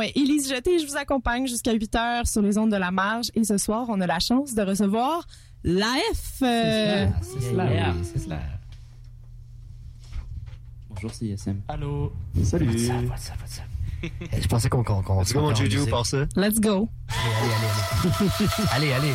Ouais, Élise Jeté, je vous accompagne jusqu'à 8 heures sur les ondes de la marge. Et ce soir, on a la chance de recevoir l'AF. Euh... C'est cela, yeah. c'est cela. Bonjour CSM. Allô. Salut. What's up, what's up, what's up? Je pensais qu'on qu'on qu'on Let's go, mon Juju, par ça. Let's go. Allez, allez, allez. allez, allez.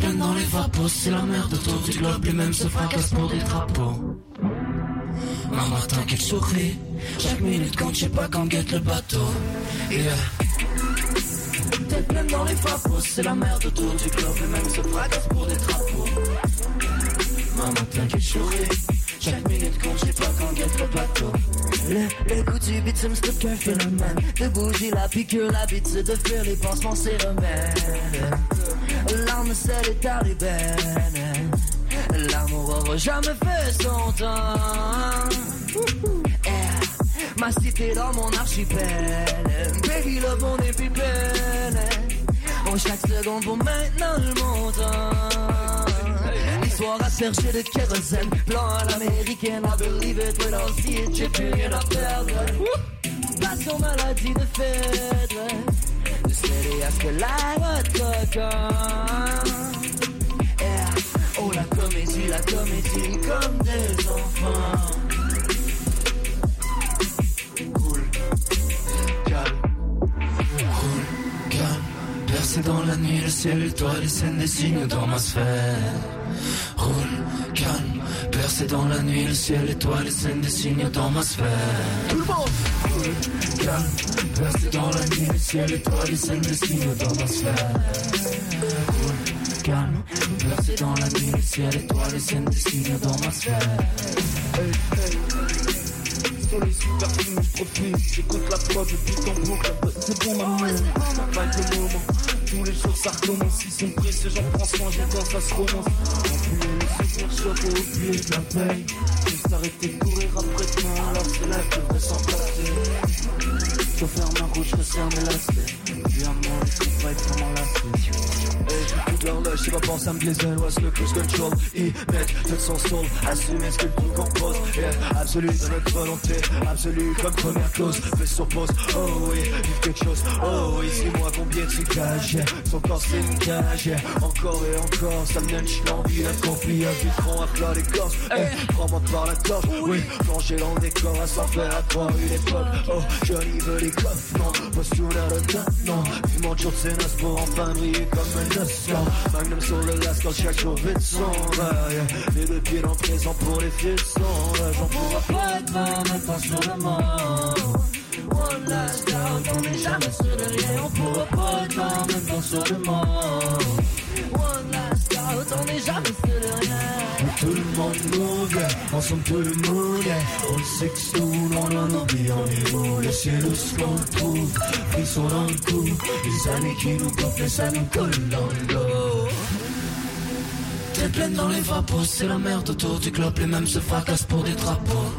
pleine dans les vapos, c'est la merde autour du globe Les mêmes se fracassent pour des drapeaux. Maman t'inquiète souris Chaque minute compte, je sais pas quand guette le bateau. Tête pleine dans les vapos, c'est la merde autour du globe Les mêmes se fracassent pour des drapeaux. Maman t'inquiète souris chaque minute compte, je sais pas quand guette le bateau. Le, le goût du bitume, c'est qu'un phénomène. De bouger la piqûre, l'habitude de faire les pansements, c'est remède L'âme seule est talibaine L'amour aura jamais fait son temps. Yeah. Ma cité dans mon archipel. Baby love mon épipène Oh chaque seconde pour maintenant le montant L'histoire aspergée de kérosène Plan à l'américaine I believe it when I see it. J'ai plus rien à perdre. Passion maladie de Phèdre De steady à ce que la Yeah. Oh la comédie, la comédie Comme des enfants. Cool, calme. Cool, calme. Percé dans la nuit, le ciel étoile, les scènes des signes dans ma sphère percé dans la nuit, le ciel étoile, les scènes des signes dans ma sphère Tout le monde dans la nuit, le ciel étoile, les scènes des signes dans ma sphère calme, percé dans la nuit, le ciel étoile, les scènes des signes dans ma sphère Hey, hey. Sur les super films, je profite. J'écoute la prod, je bute en boucle. C'est bon, maman. Être le moment. Tous les jours, ça recommence. Ils sont pris, ces gens prennent soin, j'entends, ça se romance. Enculé, les souvenirs choqués au pied de la paye. Juste arrêter de courir après demain, alors c'est là que devrait s'en passer. Je faire ma route, je resserre mes lacets. Moi, les trucs vont être vraiment lassés. J'écoute l'horloge, j'ai pas pensé à me blazer, what's le cruise control Ils mettent tout son soul, assumer ce que le compose Yeah, absolu de notre volonté, absolu comme première cause Fais sur pause, oh oui, vive quelque chose, oh oui Dis-moi combien tu caches, yeah. son corps c'est une cage. Yeah. Encore et encore, ça me donne l'envie d'un conflit Un vitron à plat les corses, hey, prends-moi par la torche. Oui, plonger dans le décor, à s'en faire à croire une époque Oh, Johnny veut les coffres, non, postulaire de temps, non. Toujours de ses noces pour enfin briller comme un océan Magnum sur le las quand chaque jour vite yeah. Les deux pieds dans le présent pour les fiers sans J'en pourra pas là, même pas sur le monde One last doubt, on n'est jamais sûr de rien. On pourra pas là, même pas sur le monde One last doubt, on n'est jamais sûr de rien Tout le monde yeah. ensemble tout le monde. On s'extourne, on en oublie, on est où Le ciel où ce qu'on trouve, sont dans le coup Les années qui nous coffrent, ça nous colle dans le dos Tête pleine dans les vapos, c'est la merde autour du globe Les mêmes se fracassent pour des drapeaux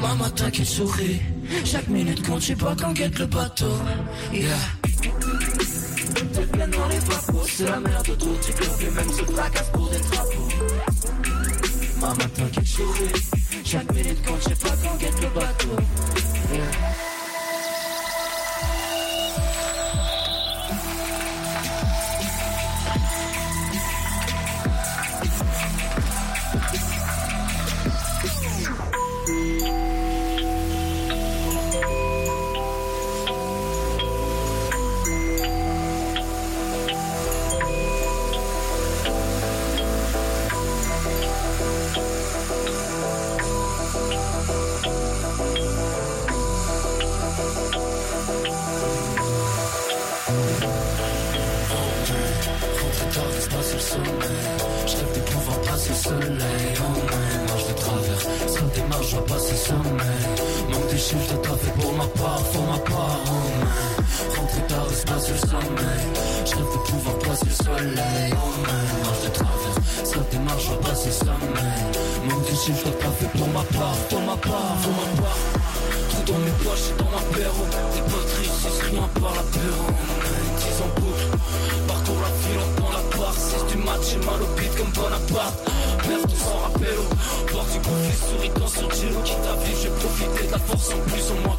Maman t'inquiète souris Chaque minute compte, je sais pas quand guette le bateau Yeah Dans les vapos, c'est la merde autour du globe Les mêmes se fracassent pour des drapeaux Maman t'inquiète souris Chaque minute compte, je sais pas quand guette le bateau. Yeah Chiffres, t'as fait pour ma part, pour ma part, pour ma part. Tout dans mes poches et dans ma perro. Des potes riches, rien par l'apéro. Dix en boucle, parcours la ville, on prend la part. 6 du match, j'ai mal au beat comme Bonaparte. Merde, tout sans rappel. Porte du conflit, souris quand sur Giro. Quitte à vivre, j'ai profité de la force en plus. En moi,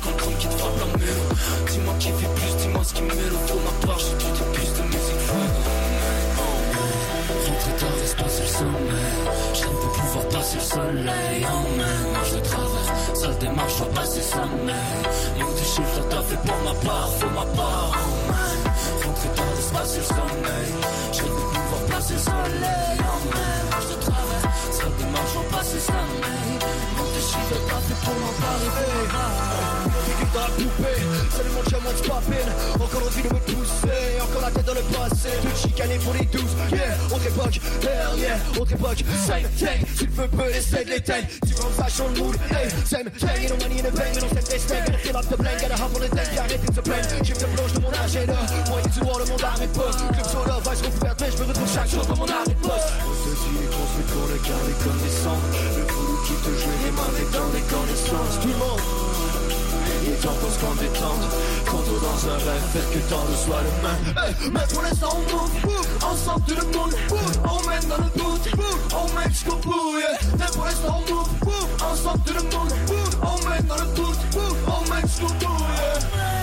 tard, pas sur le sommeil. Je rêve de pouvoir passer le soleil. Marche de travers. Sale démarche, je dois passer sommeil. Manque de chiffres, t'as fait pour ma part, pour ma part. Man, rentrez tard, sur le sommeil. Je rêve de pouvoir passer le soleil. Marche de travers. Sale démarche, je dois passer sommeil. Manque de chiffres, ma part, pour ma part. La poupée what's poppin' Encore envie de me pousser Encore la tête dans le passé. Tout chicané pour les douze. Yeah, autre époque Hell yeah, autre époque Same thing. Si le feu peut, essaie de l'éteindre Tu veux ça change le mood Hey, same thing. No money in the bank Mais non, c'est des steaks Gotta fill up the blank. Gotta hop on the tank Puis arrêter de se plaindre J'ai de plonge de mon agenda. Moyen du voir le monde arrête pas. Club soda, vice recouverte Mais je me retrouve chaque jour dans mon arrêt de poste. Ceci est construit pour le garder comme des cendres Le boulot qui te joue les mains des dans les connaissances. Tout le monde détende Quand on dans un rêve, fait que tant le soit le on Ensemble tout le monde On mène dans le boot On mène jusqu'au bout yeah. Pour Ensemble tout le monde On mène dans le On mène jusqu'au.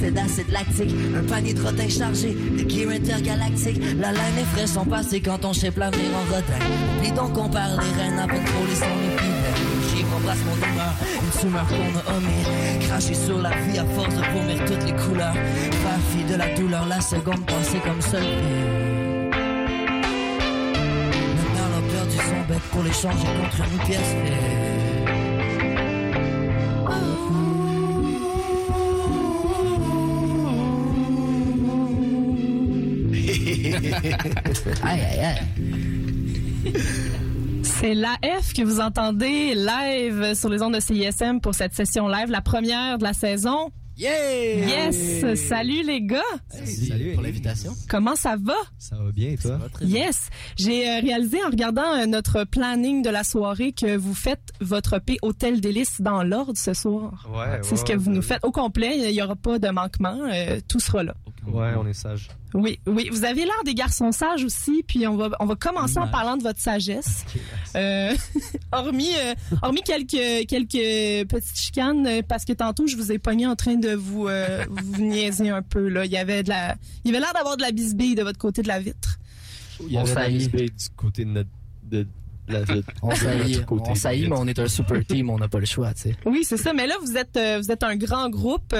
l'excès d'acide lactique. Un panier de rotin chargé de gear intergalactique. La laine est fraîche, son passé quand on shape l'avenir en rotin. Oublie donc qu'on parle des reines à contrôler son épidème. J'y remplace mon humeur, une tumeur qu'on a omis. Cracher sur la vie à force de vomir toutes les couleurs. Faire de la douleur, la seconde passée comme seul prix. Maintenant, elle a perdu son bec pour l'échanger contre une pièce Aïe, aïe, aïe. C'est l'AF que vous entendez live sur les ondes de CISM pour cette session live, la première de la saison. Yeah! Yes! Salut les gars! Salut pour l'invitation. Comment ça va? Ça va bien et toi? Yes! J'ai euh, réalisé en regardant euh, notre planning de la soirée que vous faites votre P Hôtel Délice dans l'ordre ce soir. Ouais, C'est ce que vous nous faites. Au complet, il n'y aura pas de manquement. euh, tout sera là. Ouais, on est sage. Oui, oui. Vous avez l'air des garçons sages aussi, puis on va, on va commencer en parlant de votre sagesse. Euh, hormis, euh, hormis quelques, quelques petites chicanes, euh, parce que tantôt, je vous ai pogné en train de vous, euh, vous niaiser un peu, là. Il y avait de la, il y avait l'air d'avoir de la bisbille de votre côté de la vitre. Il y avait la du côté de notre de la. On De saillit, on de saillit, la mais on est un super team, on n'a pas le choix, tu sais. Oui, c'est ça. Mais là, vous êtes, euh, vous êtes un grand groupe.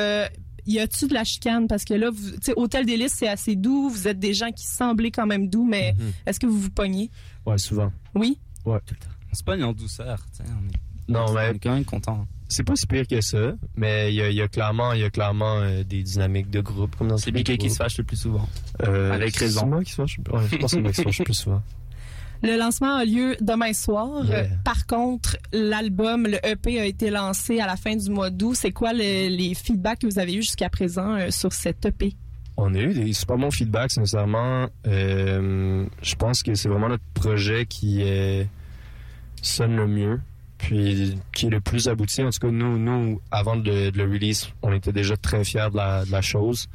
Y a-tu de la chicane? Parce que là, vous, tu sais, Hôtel Délice, c'est assez doux. Vous êtes des gens qui semblaient quand même doux, mais Mhm. est-ce que vous vous pognez? Ouais, souvent. Oui? Ouais. On se pogne en douceur, tu sais. On est, Non, on mais est quand même content. c'est pas si pire que ça, mais il y a, il y a clairement, il y a clairement euh, des dynamiques de groupe comme dans C'est Mickey qui se fâche le plus souvent. Euh, Avec raison. C'est moi qui se fâche. Ouais, je pense que c'est moi qui se fâche plus souvent. Le lancement a lieu demain soir. Yeah. Euh, Par contre, l'album, le EP a été lancé à la fin du mois d'août. C'est quoi le- les feedbacks que vous avez eu jusqu'à présent euh, sur cet EP? On a eu des super bons feedbacks, sincèrement. Euh, je pense que c'est vraiment notre projet qui sonne le mieux, puis qui est le plus abouti. En tout cas, nous, nous avant de, de le release, on était déjà très fiers de la, de la chose.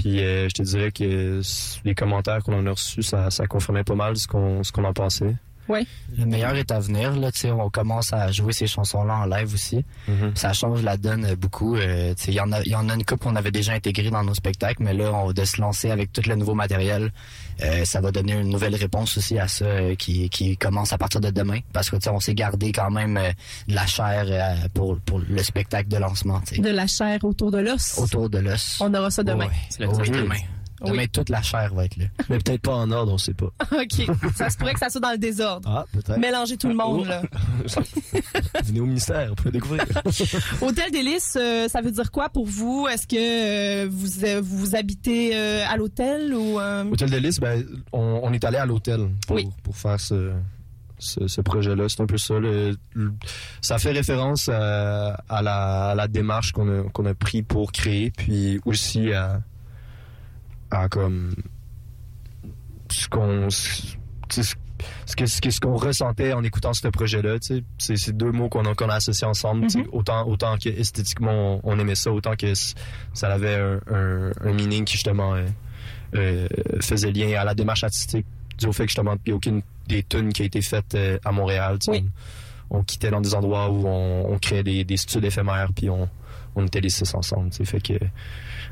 Puis euh, je te dirais que les commentaires qu'on en a reçus, ça, ça confirmait pas mal ce qu'on ce qu'on en pensait. Oui. Le meilleur est à venir. Là, tu sais, on commence à jouer ces chansons-là en live aussi. Mhm. Ça change la donne beaucoup. Euh, tu sais, Il y, en a- il y en a une couple qu'on avait déjà intégrée dans nos spectacles, mais là, on, de se lancer avec tout le nouveau matériel, euh, ça va donner une nouvelle réponse aussi à ça euh, qui, qui commence à partir de demain. Parce que tu sais, on s'est gardé quand même euh, de la chair euh, pour, pour le spectacle de lancement. De la chair autour de l'os. Autour de l'os. On aura ça demain. Ouais. C'est la Oui, technique. Demain. Oui. Demain, toute la chair va être là. Mais peut-être pas en ordre, on sait pas. OK. Ça se pourrait que ça soit dans le désordre. Ah, peut-être. Mélanger tout le monde, là. Venez au ministère, on peut découvrir. Hôtel Délice, euh, ça veut dire quoi pour vous? Est-ce que euh, vous, euh, vous habitez euh, à l'hôtel ou... Hôtel de Lys, ben, on, on est allé à l'hôtel pour, Oui. pour faire ce, ce, ce projet-là. C'est un peu ça. le- le- ça fait référence à, à la, à la démarche qu'on a, qu'on a pris pour créer, puis aussi à, à comme ce qu'on ce que ce qu'on ressentait en écoutant ce projet-là, c'est c'est deux mots qu'on a qu'on a associés ensemble. sais, Mhm. Autant autant que esthétiquement on, aimait ça, autant que ça avait un, un, un meaning qui justement euh, euh, faisait lien à la démarche artistique dû au fait que justement il n'y a aucune des tunes qui a été faite euh, à Montréal. Oui. On, on quittait dans des endroits où on, on créait des, des studios éphémères puis on, on était les six ensemble. Fait que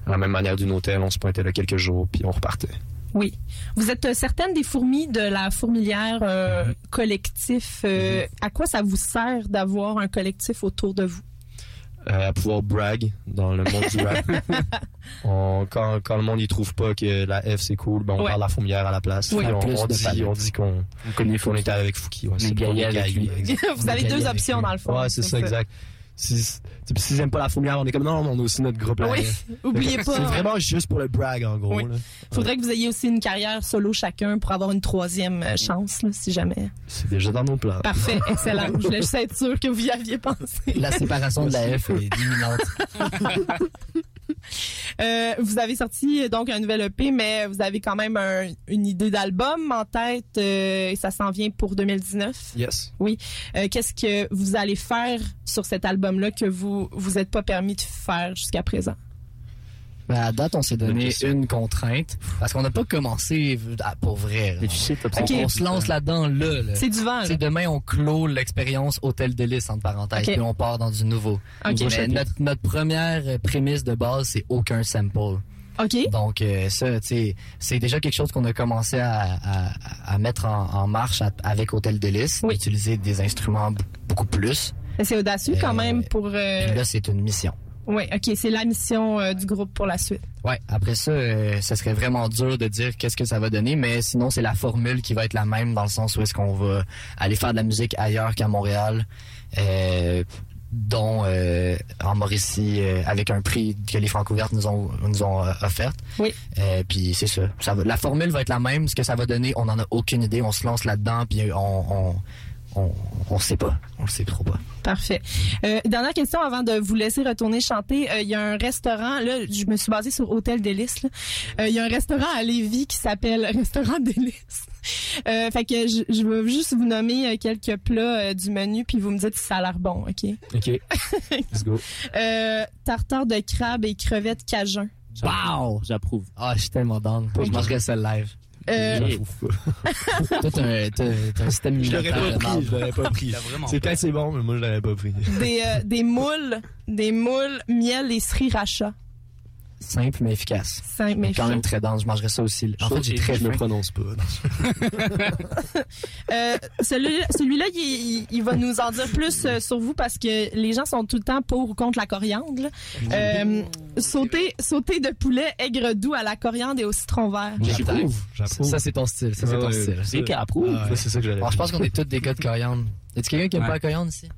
à la même manière d'une hôtel, on se pointait là quelques jours puis on repartait. Oui. Vous êtes euh, certaine des fourmis de la fourmilière euh, Mhm. collectif. euh, À quoi ça vous sert d'avoir un collectif autour de vous? euh, à pouvoir brag dans le monde du rap. On- quand, quand le monde y trouve pas que la F c'est cool, ben on Ouais. parle la fourmière à la place. Oui. On, dit, on dit qu'on On connaît qu'on était avec Fouki. Ouais, c'est avec lui. vous avez deux options lui. dans le fond. Ouais, c'est ça, exact. Si, si- s'ils aiment pas la fourmière, on est comme non, on a aussi notre groupe. Oui. Oubliez C'est pas. vraiment juste pour le brag en gros. Oui. là. Faudrait que vous ayez aussi une carrière solo chacun pour avoir une troisième euh, chance, là, si jamais. C'est déjà dans nos plans. Parfait, excellent. Je voulais juste être sûr que vous y aviez pensé. La séparation de la F est imminente. Euh, vous avez sorti donc un nouvel EP, mais vous avez quand même un- une idée d'album en tête euh, et ça s'en vient pour 2019. Yes. Euh, Qu'est-ce que vous allez faire sur cet album-là que vous vous êtes pas permis de faire jusqu'à présent? Ben, à date, on s'est donné une contrainte parce qu'on n'a pas commencé à- pour vrai. là. On, se lance là-dedans là. là. C'est du vent, sais, demain, on clôt l'expérience Hôtel de Lys, entre parenthèses, Ok. puis on part dans du nouveau. OK. Mais notre, notre première prémisse de base, c'est aucun sample. OK. Donc, euh, ça, tu sais, c'est déjà quelque chose qu'on a commencé à, à- à mettre en, en marche à- avec Hôtel de Lys, Oui. utiliser des instruments beaucoup plus. C'est audacieux quand Euh, même pour... euh, Puis là, c'est une mission. Oui, OK. C'est la mission euh, du groupe pour la suite. Ouais, après ça, euh, ça serait vraiment dur de dire qu'est-ce que ça va donner, mais sinon c'est la formule qui va être la même dans le sens où est-ce qu'on va aller faire de la musique ailleurs qu'à Montréal, euh, dont euh, en Mauricie avec un prix que les Francouvertes nous ont nous ont offert. Oui. Puis c'est ça. ça va, la formule va être la même. Ce que ça va donner, on en a aucune idée. On se lance là-dedans, puis on on on, on sait pas. On le sait trop pas. Parfait. Euh, dernière question avant de vous laisser retourner chanter. Euh, Il y a un restaurant, là, je me suis basée sur Hôtel Délice. Euh, Il y a un restaurant à Lévis qui s'appelle Restaurant Délice. Euh, fait que je, je vais juste vous nommer quelques plats euh, du menu puis vous me dites si ça a l'air bon, OK? Ok. Let's go. Euh, tartare de crabe et crevettes cajun. Wow! J'approuve. Ah, je suis tellement down. Je mangerais ça live. Euh. Toi, t'as un, système Je l'aurais pas de pris, je l'aurais pas pris. C'est c'est bon, mais moi je l'aurais pas pris. des, euh, des moules, des moules, miel et sriracha. Simple mais efficace. Simple, mais quand même très dense. Je mangerais ça aussi. En fait, j'ai très je me faim. prononce pas. Euh, celui- celui-là, il, il- il va nous en dire plus euh, sur vous parce que les gens sont tout le temps pour ou contre la coriandre. Euh, sauter, sauter de poulet aigre doux à la coriandre et au citron vert. J'approuve. Ça, c'est ton style. Ça, c'est ton style. C'est qui approuve. Ah, ouais, c'est ça que j'allais Bon, je pense qu'on est tous des gars de coriandre. Y a-tu quelqu'un qui aime Ouais. pas la coriandre ici?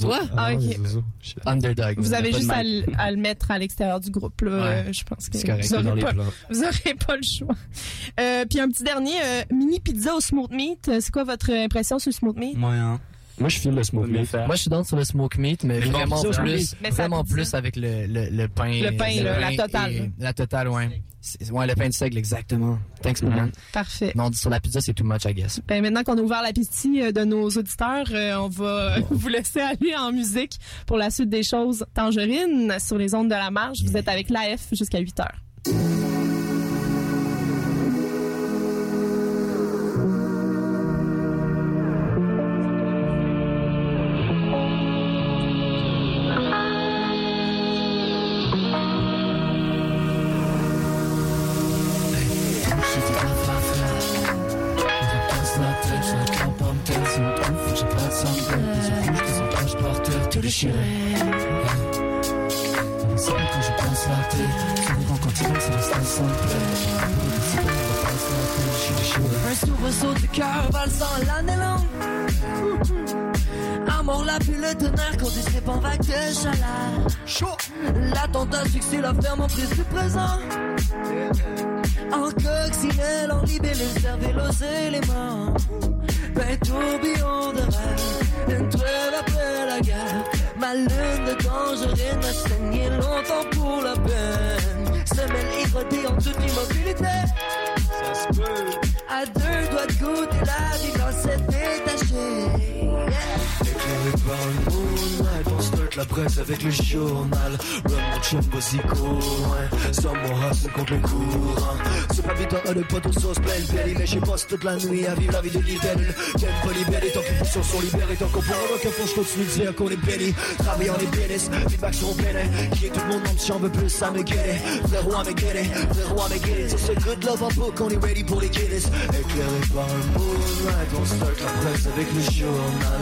Toi? Ah, ok. Shit. Underdog. Vous avez juste à, le- à le mettre à l'extérieur du groupe. Là. Ouais. Euh, je pense que C'est correct, vous dans n'aurez les pas, plans. vous aurez pas le choix. Euh, puis un petit dernier, euh, mini pizza au smoked meat. Euh, C'est quoi votre impression sur le smoked meat? Moyen. Moi, je file le smoke meat. faire. Moi, je suis dans sur le smoke meat, mais Mais vraiment plus, mais ça vraiment plus avec le, le, le pain. Le pain, là, la pain totale, et-. La totale, ouais. C'est- Ouais, le pain de seigle, exactement. Thanks, man. Parfait. Non, sur la pizza, c'est too much, I guess. Ben, maintenant qu'on a ouvert l'appétit euh, de nos auditeurs, euh, on va vous laisser aller en musique pour la suite des choses. Tangerine sur les ondes de la marge. Vous êtes avec l'AF jusqu'à 8 heures. Cœur valsant l'année longue. Amour, la pluie, le tonnerre quand tu slip en vague de chaleur. Chaud. L'attentat fixé la ferme en prise du présent. En coccinelle, en libellé, cervelle aux éléments. Ben tourbillon de rêve, une trêve après la guerre. Ma lune de dangereux m'a saigné longtemps pour la peine. Semelle érodée en toute immobilité. À deux doigts de goûter la vie quand c'est détaché. Éclairé par le moonlight, on start la presse avec le journal. Run mon chum, cours, ouais. Sans mon hustle contre le courant. C'est pas vite un de potes aux sauces pleines belly, mais j'ai bosse toute la nuit à vivre la vie de libellule. T'aimes pas libellé, tant que les sont libérés, tant qu'on pourra aucun fond, je continue de dire qu'on est béni. Travailler en est bénis, feedback sur mon. Qui est tout le monde, j'en veux plus, ça me guérit. Frérot à me guérir, frérot à me guérir. C'est ce good love en book, on est ready pour les Guinness. Éclairé par le moonlight, on start la presse avec le journal.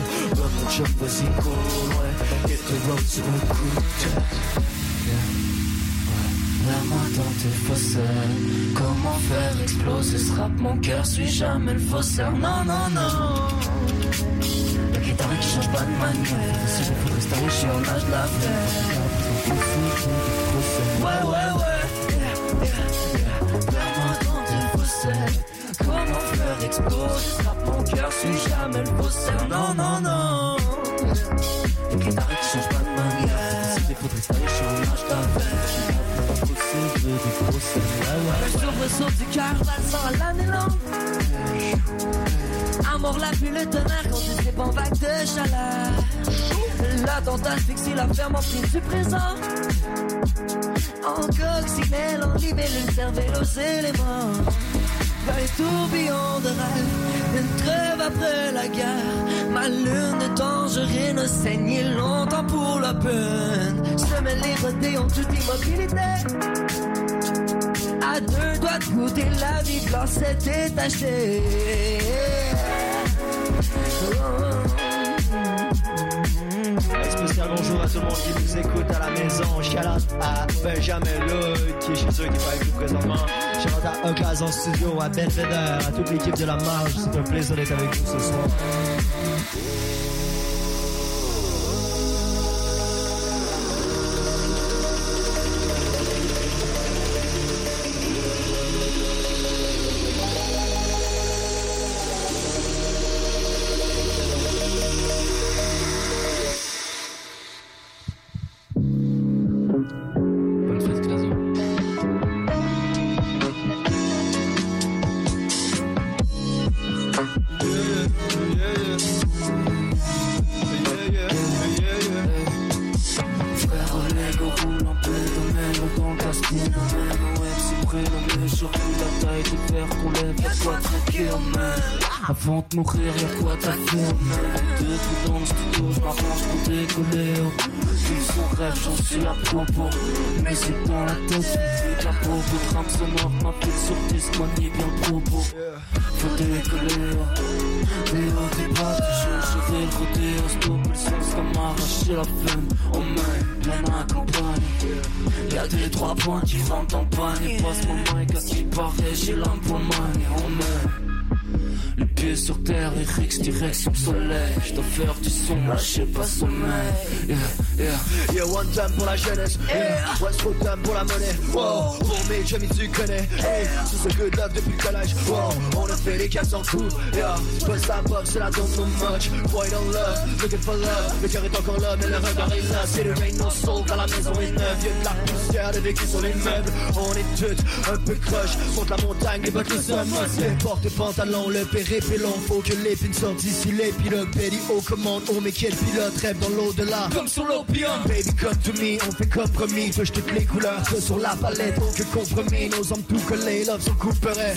Cours, ouais. The road sur le coup dans tes faussaires Comment faire exploser ce rap Mon cœur suit jamais le faussaire Non, non, non Le guitare qui change pas de manière Si vous faut rester on nage de la Ouais, ouais, ouais. L'air dans tes faussaires Faire ce rap Mon cœur suit jamais le faussaire Non, non, non Le guitare qui change pas de manière Si faut rester riche on nage de la un soubresaut du cœur valsant l'année longue. Amour, la pluie, le tonnerre quand tu en vague de chaleur. L'attentat fixé la ferme en prise du présent. En coccinelle, en libellule, cervelle aux éléments. Dans les tourbillons de rêve, une trêve après la guerre. Ma lune de tangerine a saigné longtemps pour la peine. Semelle érodée en toute immobilité. À deux doigts de goûter la vie blanche s'est détachée. Un bonjour à tout le monde qui nous écoute à la maison. Shout à Benjamin Lloyd qui est chez eux, qui avec nous présentement. Shout à en studio, à Belvedere, à toute l'équipe de la marge. C'est un plaisir d'être avec vous ce soir. Surtout la taille des verres qu'on lève, y'a quoi traquer en. Avant de mourir, y'a quoi en main? Depuis dans le studio, j'm'arrange pour décoller. Vivre son rêve, j'en suis à propos. C'est dans la tête, la propos. Trame sonore, ma fille sur disque, manie bien beau. Faut décoller. Des hauts, des bas, je vais rodéo. Stopper le sens comme arracher la veine. On mène, bien accompagné. Y'a des trois points qui rentrent en panique. Passe mon mic à ce qui paraît, j'ai l'âme pour manier. On mène. Les pieds sur terre, Rix, direction soleil. Je dois faire du son, lâchez pas sommeil. Yeah, yeah. Yeah, one time pour la jeunesse. Yeah, Westbrook time pour la monnaie. Wow, pour mes amis, tu connais. Hey, c'est ce good love depuis le collège. Wow, on a fait les 400 coups. Yeah, toi ça box, c'est la don't know much. Boy, don't love, looking for love. Le cœur est encore là, mais le regard est là. C'est le rain, no soul, quand la maison est neuve. Y'a de la poussière de vécu sur les meubles. On est toutes un peu croche. Contre la montagne, les bottes, le sommet. Les portes, pantalons, le périple long. Faut que l'épine sorte d'ici. Les pilotes, Betty, au commande. Oh, mais quel pilote rêve dans l'au-delà? Comme sur l'opium. Baby, come to me, on fait compromis. Touche toutes les couleurs que sur la palette. Que compromis, nos hommes tout collés, love sont couperets.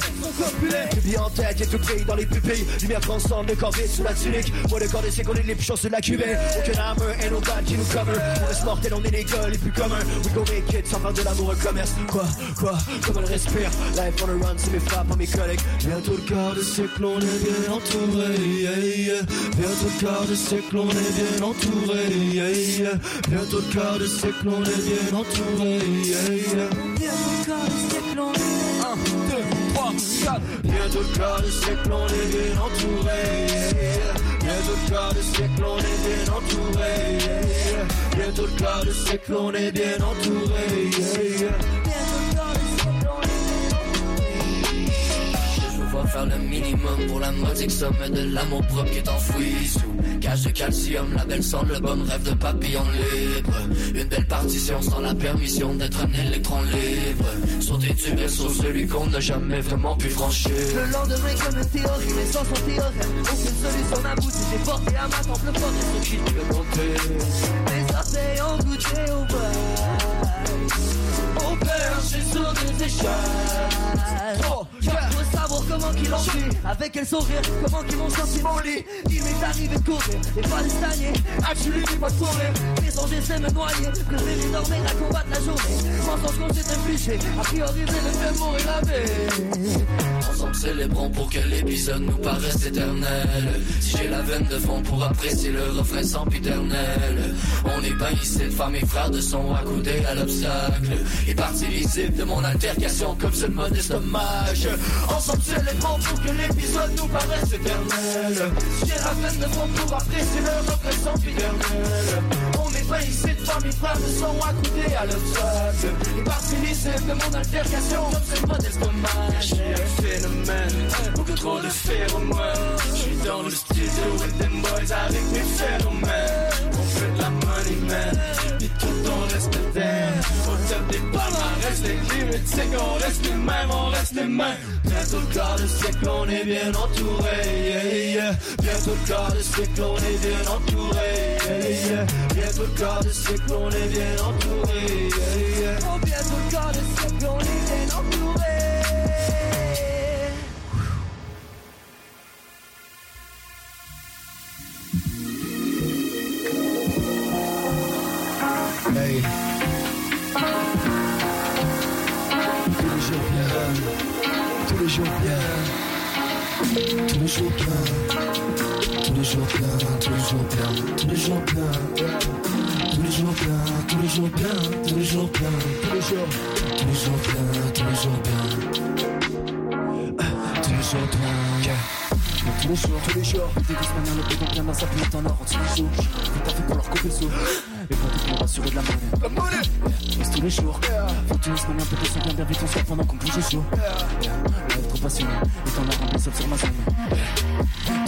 Pupille en tête, y'a tout brille dans les pupilles. Lumière transcende, le corps vide sous la tunique. Moi, le corps qu'on est les plus de la cuvée. Aucun armor et no bad qui nous cover. On reste mortel, on est les gars les plus communs. We go make it sans faire de l'amour un commerce. Quoi, quoi, comme elle respire? Life on the run, c'est mes frappes, mes collègues. Bientôt le quart de siècle, on est bien entouré. Yeah. Bientôt le quart de siècle, on est bien entouré. Yeah. Bientôt le quart de siècle, on est bien entouré. Yeah. Bientôt le quart de siècle, on est 1, 2, 3, 4. Bientôt le quart de siècle, on est bien entouré. Bientôt le quart de siècle, on est bien entouré. Bientôt le quart de siècle, on est bien entouré. Le minimum pour la modique somme de l'amour propre qui est enfoui sous cage de calcium. La belle sonde, le bon rêve de papillon libre. Une belle partition sans la permission d'être un électron libre. Sauter du berceau, celui qu'on n'a jamais vraiment pu franchir. Le lendemain comme une théorie, mais sans son théorème Aucune solution n'aboutit, j'ai porté à ma temple fort et sur qui tu compter Mes orteils ont goûté au bail Au perché sur des échelles Oh, comment qu'ils l'ont fait Avec quel sourire, comment qu'ils m'ont sorti mon lit Il m'est arrivé de courir, et pas de stagner. Actually, pas de courir, mes songes de me noyer. Préféré dormir à combattre la journée. Mensonge qu'on s'est infligé, a prioriser le fait mourir la vie Ensemble célébrons pour que l'épisode nous paraisse éternel. Si j'ai la veine de fond pour apprécier le refrain sempiternel On est pas ici de femmes et frères de son accoudés à l'obstacle. Et partie visible de mon altercation comme ce modeste hommage. Ensemble célébrons pour que l'épisode nous paraisse éternel. J'ai la veine de fond pour apprécier le refrain sempiternel On est pas ici femmes et frères de son accoudés à l'obstacle Et partie visible de mon altercation comme ce modeste hommage J'ai un phénomène, beaucoup trop de phéromones. J'suis dans le studio with them boys avec mes phénomènes. On fait de la money man, pis tout on reste Au top des palmarès, les limites c'est qu'on reste les mêmes, on reste les mêmes Bientôt le quart de siècle, on est bien entouré. Yeah, yeah. Bientôt le quart de siècle, on est bien entouré. Yeah, yeah. Bientôt le quart de siècle, on est bien entouré. Yeah, yeah. Oh, bientôt le quart de siècle, tous les jours bien. Tous les jours, tous les jours, des manières, le béton bien dans sa planète en or, tous les jours, tout à fait pour leur couper le saut. Et pour tout pour assurer de la monnaie. La monnaie! tous les jours, faut que tu laisses manière peut-être sans bien bien vite ton soir pendant qu'on bouge au chaud. Trop passionné, et t'en as rempli sauf sur ma zone.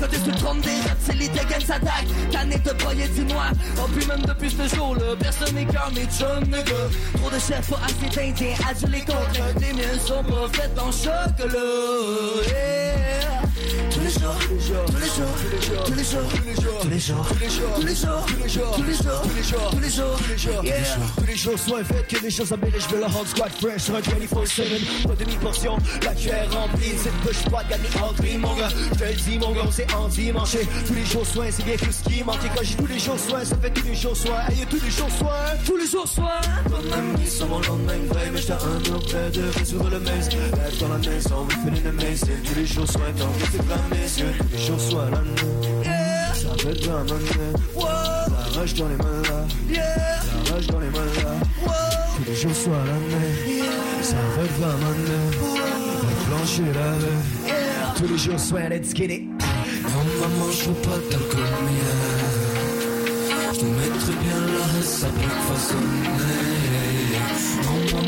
côté se trompe des rats, c'est l'idée qu'elle s'attaque. Canette de broyer du noir. Oh, puis même depuis ce jour-là, personne n'est comme mes chums, nigga. Trop de chefs, pas assez d'Indiens, adultes les contre. Les miens sont pas faites en chocolat. Yeah. Tous les jours, tous les jours, tous les jours, tous les jours, tous les jours, tous les jours, tous les jours, tous les jours, tous les jours, tous les jours, tous les jours, tous les jours, tous les jours, yeah. tous les jours, sois fait que les choses améliorent, je veux le rendre squad fresh sur un 24-7, pas demi-portion, la cuillère remplie, c'est push pas de gagner en gris, mon gars, je te le dis, mon gars, on s'est endimanché, tous les jours soins, c'est bien tout ce qui manque, et quand j'ai tous les jours soins, ça fait tous les jours soins, hey, tous les jours soins, tous les jours soins, même mis sur mon lendemain un auprès de résoudre le maze, lève dans la maison, we feeling amazing, tous les jours soins, tant que c'est plein mes yeux, tous les jours soins, la nuit, ça va être vraiment mieux, la rage dans les mains là, la rage dans les mains là, tous les jours soient la mer, ça va être vraiment mieux, le plancher lavé, tous les jours soient let's get it. Non, maman, je veux pas d'alcool, mais je te mettrai bien là, ça peut façonner.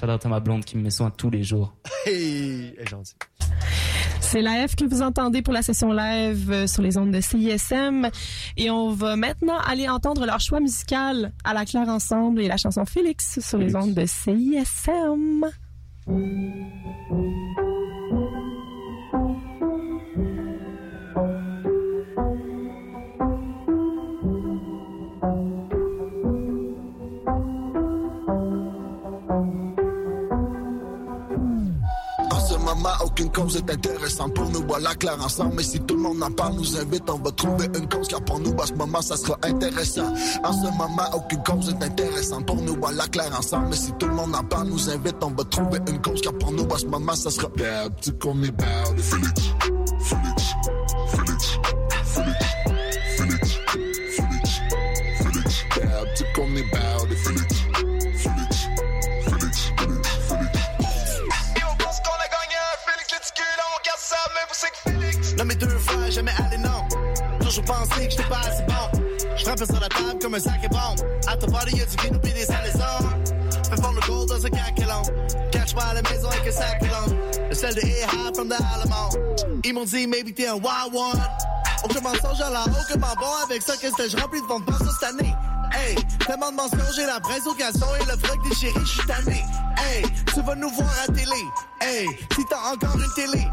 Shout out à ma blonde qui me met soin tous les jours. Hey, gentille. C'est la F que vous entendez pour la session live euh, sur les ondes de CISM. Et on va maintenant aller entendre leur choix musical à la claire ensemble et la chanson Félix sur les ondes de CISM. Aucune cause est intéressante pour nous. Voilà clair ensemble. Mais si tout le monde en parle, nous invite, on va trouver une cause. Car pour nous, à ce moment, ça sera intéressant. En ce moment, aucune cause est intéressante pour nous. Voilà clair ensemble. Mais si tout le monde en parle, nous invite, on va trouver une cause. Car pour nous, à ce moment, ça sera bad. Tu connais bad. Félix, Pensé que j'étais pas assez bon. Je frappe sur la table comme un sac et bombe. À ta body, y'a du vin ou pis des salaisons. Fais fondre le gold dans un caquelon. Catch-moi à la maison avec un sac long. Le sel de A-High from the Alamo. Ils m'ont dit, maybe t'es un wild one. Aucun mensonge à la m'en bon avec ça, qu'est-ce que je remplis de fonds de cette année. Hey, tellement de mentions, j'ai la presse occasion et le froc déchiré, je suis tanné. Hey, tu vas nous voir à télé. Hey, si t'as encore une télé.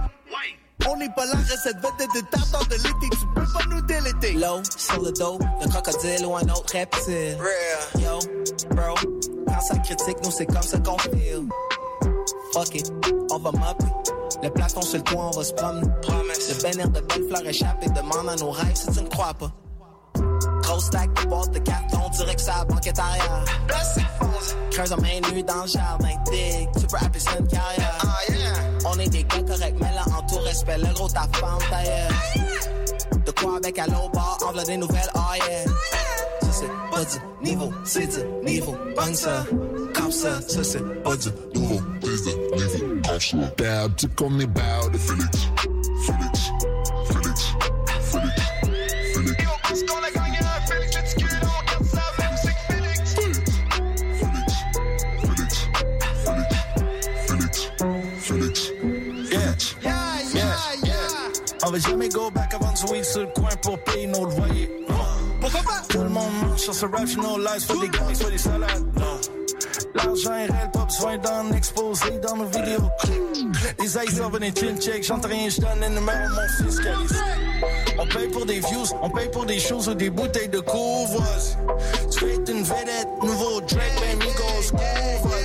On n'est pas là, recette vedette de tartare de l'été, tu peux pas nous déléter. Low, sur le dos, le crocodile ou un autre reptile. Yo, bro, quand ça critique, nous c'est comme ça qu'on feel. Fuck it, on va mopper. Le plafond sur le toit, on va se promener. Le bénir de belles fleurs échappées demande à nos rêves si tu ne crois pas. Gros stack de boîtes de carton, direct sur la banquette arrière. Creuse en main nue dans le jardin, dig, tu peux appeler ça une carrière. On est des gars corrects, mais là en tout respect, le gros ta femme d'ailleurs. De quoi avec à l'eau bar, enveloppe des nouvelles, oh yeah. Ça c'est pas du niveau, c'est du niveau, bonne ça. Comme ça, ça c'est pas du nouveau, c'est du niveau. Bad. Tu connais bad. Félix, On va jamais go back avant de jouer sur le coin pour payer nos loyers. Pourquoi pas? Tout le monde marche sur ce rap, no lies, soit des gars, soit des salades. L'argent est réel, pas besoin d'en exposer dans nos vidéos. Les eyes servent des chin check, j'entends rien, je donne le numéro mon fiscaliste. On paye pour des views, on paye pour des choses ou des bouteilles de couvre. Tu être une vedette, nouveau Drake, ben Migos, couvre.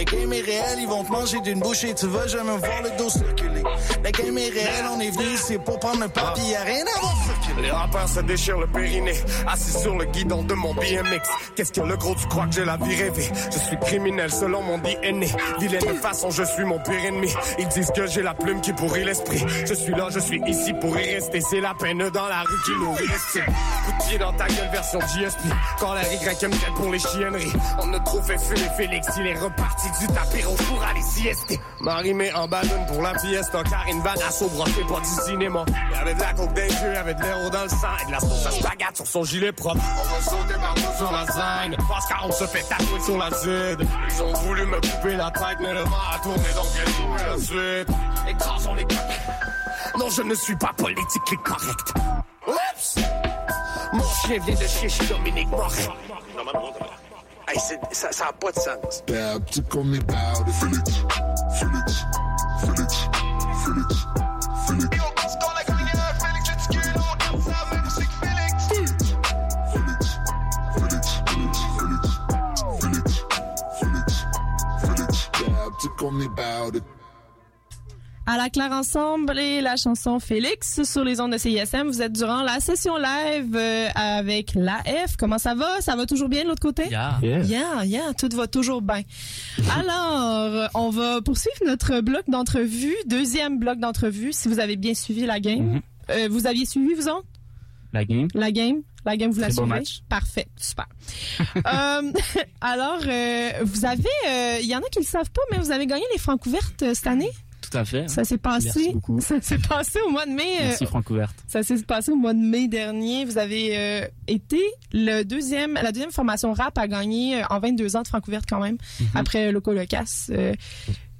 Le game est réel, ils vont te manger d'une bouche et tu vas jamais voir le dos circuler. Le game est réel, on est venu ici pour prendre un papier, y'a rien à voir. Les rappeurs se déchirent le périnée, assis sur le guidon de mon BMX. Qu'est-ce que le gros, tu crois que j'ai la vie rêvée? Je suis criminel selon mon DNA. Vilaine de façon, je suis mon pire ennemi. Ils disent que j'ai la plume qui pourrit l'esprit. Je suis là, je suis ici pour y rester. C'est la peine dans la rue qui nourrit l'estime. Coup dans ta gueule, version GSP. Quand la YM pour les chienneries. On a trop fait Félix, il est reparti du tapis rouge pour aller siester. Marimé en ballon pour la fiesta, car une vanne à brossée pas du cinéma. Y avait de la coke des yeux, avait de l'héros dans le sang et de la sauce à spaghette sur son gilet propre. On va sauter partout sur la scène, parce qu'on se fait tatouer sur la zid. Ils ont voulu me couper la tête, mais le vent a tourné donc joué la suite? Écrasons les Non, je ne suis pas politiquement correct. Oups! Mon chien vient de chier chez Dominique Morin. Hey, c'est- ça n'a pas de sens. Bad to call me about it. Félix, Félix, Félix, Félix, Félix. Bad to call me about it. À la claire ensemble et la chanson Félix sur les ondes de CISM. Vous êtes durant la session live euh, avec l'AF. Comment ça va? Ça va toujours bien de l'autre côté? Yeah. Yeah. Yeah, yeah, tout va toujours bien. Alors, on va poursuivre notre bloc d'entrevue, deuxième bloc d'entrevue, si vous avez bien suivi la game. Mhm. Euh, vous aviez suivi, vous autres? La game. La game? La game, vous la suivez? match. Parfait, super. Euh, alors, euh, vous avez, euh, il y en a qui le savent pas, mais vous avez gagné les francs ouvertes euh, cette année? Tout à fait. Ça s'est passé. Ça s'est passé au mois de mai. euh, Merci Franck Ouverte. ça s'est passé au mois de mai dernier. Vous avez euh, été le deuxième, la deuxième formation rap à gagner euh, en 22 ans de Francouverte quand même, Mhm. après Loco Locas. Euh,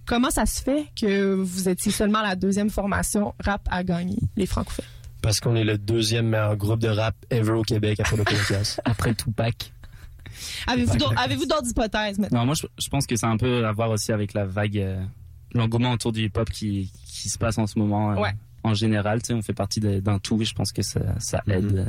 comment ça se fait que vous étiez seulement la deuxième formation rap à gagner les Francouvertes? Parce qu'on est le deuxième meilleur groupe de rap ever au Québec après le podcast. Après Tupac. Avez-vous d'autres- clair. avez-vous d'autres hypothèses maintenant? Non, moi, je, je pense que c'est un peu à voir aussi avec la vague, euh, l'engouement autour du hip-hop qui, qui se passe en ce moment. euh, Ouais. En général, tu sais, on fait partie d'un tout et je pense que ça, ça aide Mhm. euh,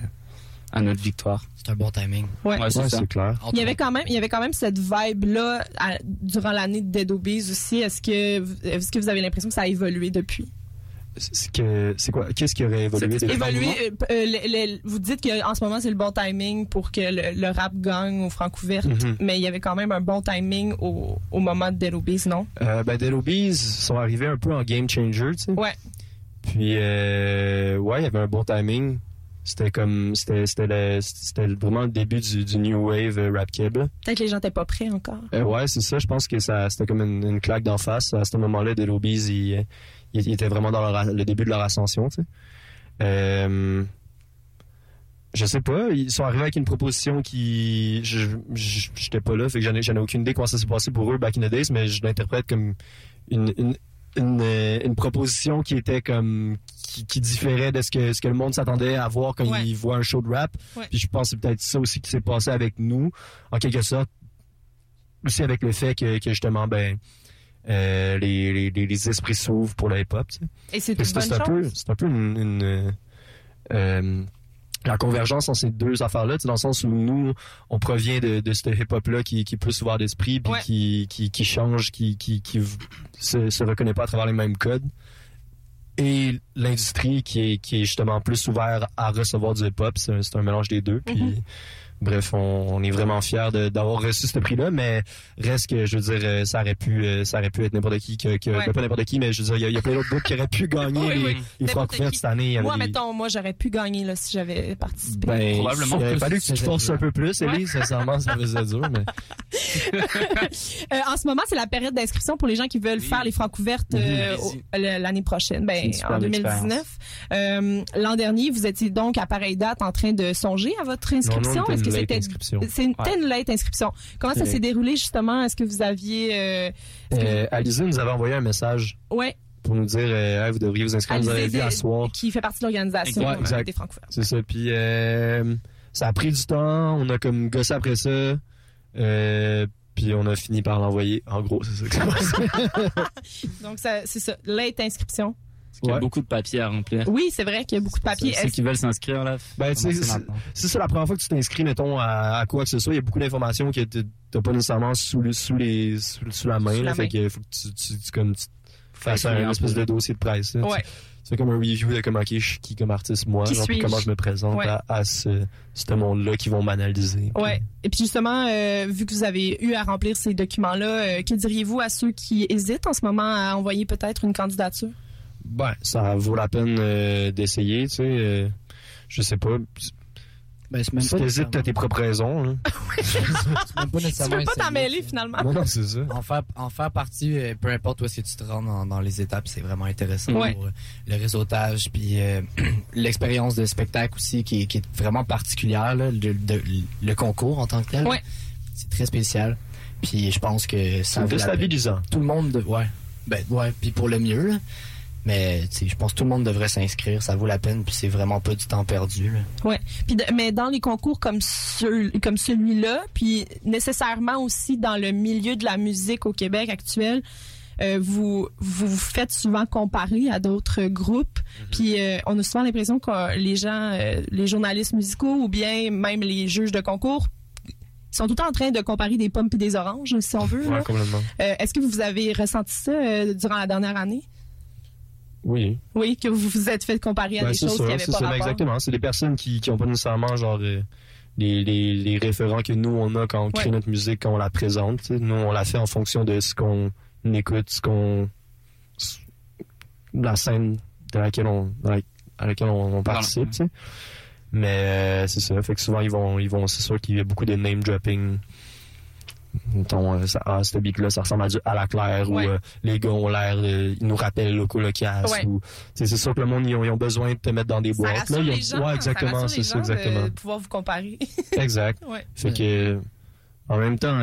à notre victoire. C'est un bon timing. Ouais. Ouais, c'est Ouais, ça. c'est clair. Il y avait quand même, il y avait quand même cette vibe là durant l'année de Dead Obies aussi. Est-ce que, vous- est-ce que vous avez l'impression que ça a évolué depuis? C'est quoi? Qu'est-ce qui aurait évolué? Évoluer, euh, euh, vous dites qu'en ce moment c'est le bon timing pour que le, le rap gagne au Francouverte, Mhm. mais il y avait quand même un bon timing au, au moment de Dead Obies, non? Euh, ben, Dead Obies sont arrivés un peu en game changer, tu sais. Ouais. Puis, euh, ouais, il y avait un bon timing. C'était comme, c'était, c'était, vraiment le début du, du new wave euh, rap keb. Peut-être que les gens n'étaient pas prêts encore. Ouais, c'est ça. Je pense que ça, c'était comme une, une claque d'en face. À ce moment-là, Dead Obies, ils, ils, ils étaient vraiment dans leur- le début de leur ascension, tu sais. Euh, je sais pas. Ils sont arrivés avec une proposition qui, j'étais pas là, fait que j'en ai, aucune idée comment ça s'est passé pour eux back in the days, mais je l'interprète comme une, une, une, euh, une proposition qui était comme qui, qui différait de ce que ce que le monde s'attendait à voir quand Ouais. ils voient un show de rap. Ouais. Puis je pense que c'est peut-être ça aussi qui s'est passé avec nous, en quelque sorte. Aussi avec le fait que, que justement ben euh, les, les, les- les esprits s'ouvrent pour le hip-hop. tu sais. Et c'est une bonne un chose. c'est un peu une, une, euh, la convergence entre ces deux affaires-là, dans le sens où nous, on provient de, de ce hip-hop-là qui, qui est plus ouvert d'esprit, puis Ouais. qui, qui, qui change, qui, qui, se, se reconnaît pas à travers les mêmes codes. Et l'industrie qui est, qui est justement plus ouvert à recevoir du hip-hop, c'est un, mélange des deux. Puis, Mhm. Bref, on, on est vraiment fiers de- d'avoir reçu ce prix-là, mais reste que, je veux dire, euh, ça aurait pu, euh, ça aurait pu être n'importe qui, que, que- Ouais. ben, pas n'importe qui, mais je veux dire, il y a- il y, a plein d'autres groupes qui auraient pu gagner Oui, les, oui. les cette année. Moi, des- mettons, moi, j'aurais pu gagner là, si j'avais participé. ben, Probablement il aurait que fallu que tu te c'était forces un peu plus, Ellie, sincèrement, ça faisait dur, mais Euh, en ce moment, c'est la période d'inscription pour les gens qui veulent Oui. faire les Francouvertes euh, l'année prochaine, ben, en 2019. Euh, L'an dernier, vous étiez donc à pareille date en train de songer à votre inscription. Est-ce que c'était c'est une, une late inscription. Comment ça s'est déroulé justement? Est-ce que vous aviez euh, euh, Alizé nous avait envoyé un message ouais pour nous dire euh, Hey, vous devriez vous inscrire, vous avez Alizé vu à de- soir. qui fait partie de l'organisation Ouais, euh, des Francouvertes. C'est ça. Puis euh, ça a pris du temps. On a comme gossé après ça. Euh, puis on a fini par l'envoyer. En gros, c'est ça que c'est Donc ça, c'est ça, late inscription. Il y a Ouais. beaucoup de papiers à remplir. Oui, c'est vrai qu'il y a beaucoup de papiers. Ceux Est-ce- qui veulent s'inscrire, là, Ben, c'est-. C'est ça la première fois que tu t'inscris, mettons, à, à quoi que ce soit. Il y a beaucoup d'informations que t'as t'as pas nécessairement sous, le- sous, les, sous, sous la main. Sous là. la fait que faut que tu, tu, tu- comme, tu fasses un espèce de dossier de presse. là. Ouais. Tu, tu fais comme un review de comment suis qui comme artiste moi, Qui genre, puis suis-je? comment je me présente Ouais. à, à ce, ce monde-là qui vont m'analyser. puis- Ouais. Et puis justement, euh, vu que vous avez eu à remplir ces documents-là, euh, que diriez-vous à ceux qui hésitent en ce moment à envoyer peut-être une candidature? Ben, ça vaut la peine euh, d'essayer, tu sais. euh, je sais pas. Ben, c'est même Si t'hésites, t'as tes propres raisons. là. c'est même pas Tu peux pas t'en mêler finalement. Non, non, c'est ça. En faire, en faire partie, euh, peu importe où est-ce que tu te rends dans, dans les étapes, c'est vraiment intéressant Ouais. pour euh, le réseautage, puis euh, l'expérience de spectacle aussi qui, est- qui est vraiment particulière, là, le, de- le concours en tant que tel. Ouais. C'est très spécial. Puis je pense que ça C'est déstabilisant. Tout le monde, de- ouais, ben ouais, puis pour le mieux. là. Mais je pense que tout le monde devrait s'inscrire, ça vaut la peine, puis c'est vraiment pas du temps perdu. là. Ouais. Puis de- mais dans les concours comme ceux- comme celui-là, puis nécessairement aussi dans le milieu de la musique au Québec actuel, euh, vous vous vous faites souvent comparer à d'autres groupes. Puis euh, on a souvent l'impression que les gens, euh, les journalistes musicaux ou bien même les juges de concours sont tout le temps en train de comparer des pommes et des oranges, si on veut. Ouais, complètement. Euh, Est-ce que vous avez ressenti ça euh, durant la dernière année? Oui. Oui, que vous vous êtes fait comparer à Ben, des choses qui n'avaient pas ça, rapport. exactement. C'est des personnes qui qui ont pas nécessairement genre euh, les, les, les référents que nous on a quand on crée Ouais. notre musique, quand on la présente. Nous on la fait en fonction de ce qu'on écoute, ce qu'on la scène de laquelle on dans la- à laquelle on, on participe. Mais euh, c'est ça. Fait que souvent ils vont ils vont c'est sûr qu'il y a beaucoup de name dropping. Mettons, euh, ça, ah, ce beat-là, ça ressemble à du à la claire Ouais. ou euh, les gars ont l'air, euh, ils nous rappellent le colocasse Ouais. ou c'est sûr que le monde ils ont, ils ont besoin de te mettre dans des Ça boîtes. rassure là, ils ont- gens, ouais, exactement, ça c'est ça, exactement. de pouvoir vous comparer. Exact. Fait que en même temps,